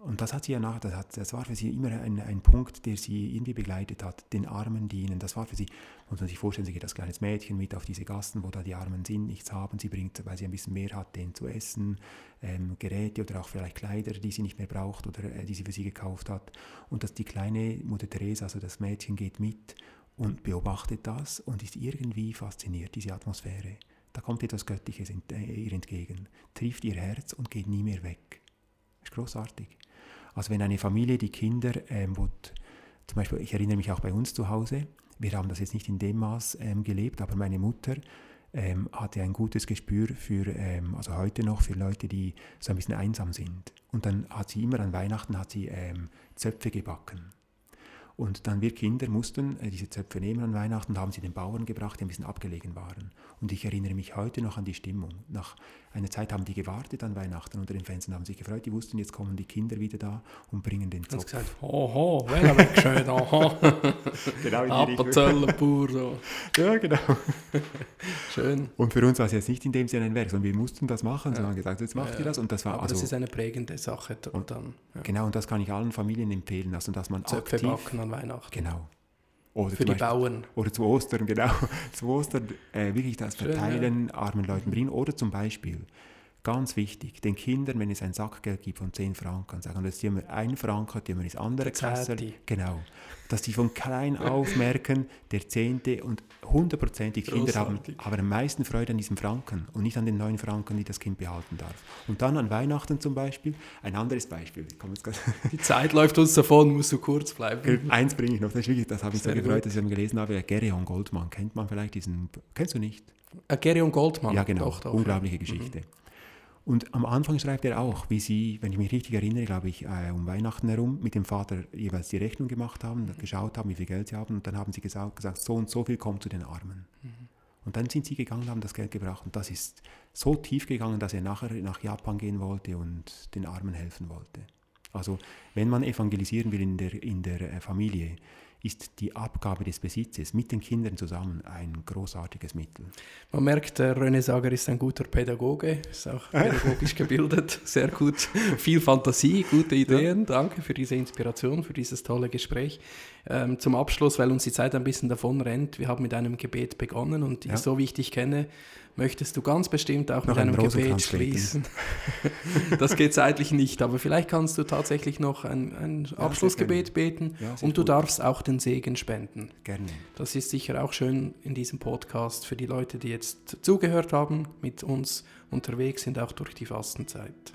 Und das hat sie ja nach, das, hat, das war für sie immer ein, ein Punkt, der sie irgendwie begleitet hat, den Armen dienen. Das war für sie, muss man sich vorstellen, sie geht als kleines Mädchen mit auf diese Gassen, wo da die Armen sind, nichts haben. Sie bringt, weil sie ein bisschen mehr hat, denen zu essen, ähm, Geräte oder auch vielleicht Kleider, die sie nicht mehr braucht oder äh, die sie für sie gekauft hat. Und dass die kleine Mutter Teresa, also das Mädchen, geht mit und beobachtet das und ist irgendwie fasziniert, diese Atmosphäre. Da kommt etwas Göttliches äh, ihr entgegen, trifft ihr Herz und geht nie mehr weg. Das ist großartig. Also wenn eine Familie die Kinder, ähm, wo zum Beispiel, ich erinnere mich auch bei uns zu Hause, wir haben das jetzt nicht in dem Maß ähm, gelebt, aber meine Mutter ähm, hatte ein gutes Gespür für, ähm, also heute noch, für Leute, die so ein bisschen einsam sind. Und dann hat sie immer an Weihnachten hat sie ähm, Zöpfe gebacken. Und dann wir Kinder mussten äh, diese Zöpfe nehmen an Weihnachten haben sie den Bauern gebracht, die ein bisschen abgelegen waren. Und ich erinnere mich heute noch an die Stimmung. Nach einer Zeit haben die gewartet an Weihnachten unter den Fenstern, haben sich gefreut, die wussten, jetzt kommen die Kinder wieder da und bringen den Zopf. gesagt, hoho, wer weg schön, aha, Genau in die Richtung. So. Ja, genau. schön. Und für uns war es jetzt nicht in dem Sinne ein Werk, sondern wir mussten das machen. Ja. Sie haben gesagt, jetzt macht Ja, ihr das. Und das war Aber also, das ist eine prägende Sache Und- dann. Ja. genau, und das kann ich allen Familien empfehlen, also dass man Zöpfe aktiv, backen an Weihnachten. genau. Oder Für die Beispiel- Bauern. Oder zu Ostern, genau. zu Ostern äh, wirklich das Schön, Verteilen, armen Leuten bringen. Oder zum Beispiel, ganz wichtig, den Kindern, wenn es ein Sackgeld gibt von 10 Franken, sagen, das tun wir ein Franken, tun wir ins andere. Zehnte. Genau. Dass die von klein auf merken, der Zehnte und hundertprozentig Kinder haben, haben am meisten Freude an diesem Franken und nicht an den neun Franken, die das Kind behalten darf. Und dann an Weihnachten zum Beispiel, ein anderes Beispiel. Die Zeit läuft uns davon, musst du kurz bleiben. Eins bringe ich noch, das, ist wirklich, das habe ich so Sehr gefreut, gut. dass ich dann gelesen habe. Gereon Goldmann, kennt man vielleicht diesen, kennst du nicht? Äh, Gerion Goldmann. ja, genau, Doch, unglaubliche ja. Mhm. Und am Anfang schreibt er auch, wie sie, wenn ich mich richtig erinnere, glaube ich, äh, um Weihnachten herum mit dem Vater jeweils die Rechnung gemacht haben, geschaut haben, wie viel Geld sie haben und dann haben sie gesagt, gesagt so und so viel kommt zu den Armen. Mhm. Und dann sind sie gegangen, haben das Geld gebracht und das ist so tief gegangen, dass er nachher nach Japan gehen wollte und den Armen helfen wollte. Also wenn man evangelisieren will in der, in der äh, Familie, ist die Abgabe des Besitzes mit den Kindern zusammen ein großartiges Mittel. Man merkt, der René Sager ist ein guter Pädagoge, ist auch pädagogisch gebildet, sehr gut, viel Fantasie, gute Ideen. Ja. Danke für diese Inspiration, für dieses tolle Gespräch. Ähm, zum Abschluss, weil uns die Zeit ein bisschen davon rennt, wir haben mit einem Gebet begonnen und ja. so wie ich dich kenne, möchtest du ganz bestimmt auch noch mit einem Gebet schließen. das geht zeitlich nicht, aber vielleicht kannst du tatsächlich noch ein, ein ja, Abschlussgebet beten ja, und du gut. darfst auch den Segen spenden. Gerne. Das ist sicher auch schön in diesem Podcast für die Leute, die jetzt zugehört haben, mit uns unterwegs sind, auch durch die Fastenzeit.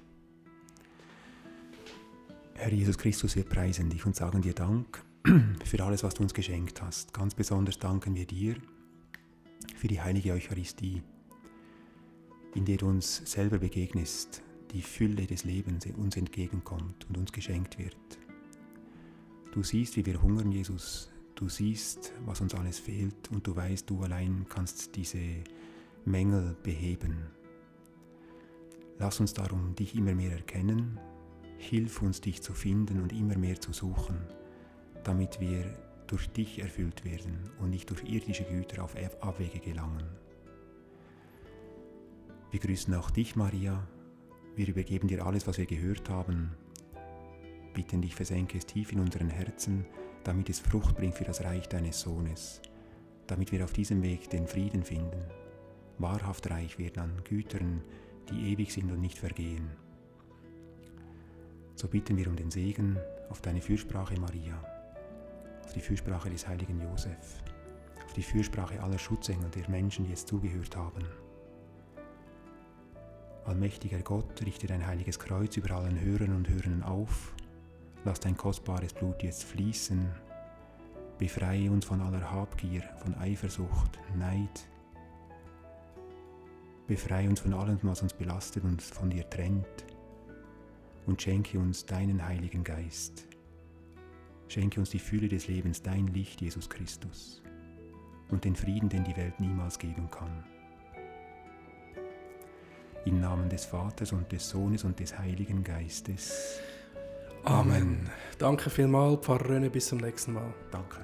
Herr Jesus Christus, wir preisen dich und sagen dir Dank für alles, was du uns geschenkt hast. Ganz besonders danken wir dir für die heilige Eucharistie, in der du uns selber begegnest, die Fülle des Lebens uns entgegenkommt und uns geschenkt wird. Du siehst, wie wir hungern, Jesus. Du siehst, was uns alles fehlt und du weißt, du allein kannst diese Mängel beheben. Lass uns darum dich immer mehr erkennen. Hilf uns, dich zu finden und immer mehr zu suchen, damit wir durch dich erfüllt werden und nicht durch irdische Güter auf Abwege gelangen. Wir grüßen auch dich, Maria. Wir übergeben dir alles, was wir gehört haben. Bitten dich, versenke es tief in unseren Herzen, damit es Frucht bringt für das Reich deines Sohnes, damit wir auf diesem Weg den Frieden finden, wahrhaft reich werden an Gütern, die ewig sind und nicht vergehen. So bitten wir um den Segen auf deine Fürsprache, Maria, auf die Fürsprache des heiligen Josef, auf die Fürsprache aller Schutzengel der Menschen, die jetzt zugehört haben. Allmächtiger Gott, richte dein heiliges Kreuz über allen Hörern und Hörern auf. Lass dein kostbares Blut jetzt fließen. Befreie uns von aller Habgier, von Eifersucht, Neid. Befreie uns von allem, was uns belastet und von dir trennt. Und schenke uns deinen Heiligen Geist. Schenke uns die Fülle des Lebens, dein Licht, Jesus Christus. Und den Frieden, den die Welt niemals geben kann. Im Namen des Vaters und des Sohnes und des Heiligen Geistes. Amen. Amen. Danke vielmals, Pfarrer Röne, bis zum nächsten Mal. Danke.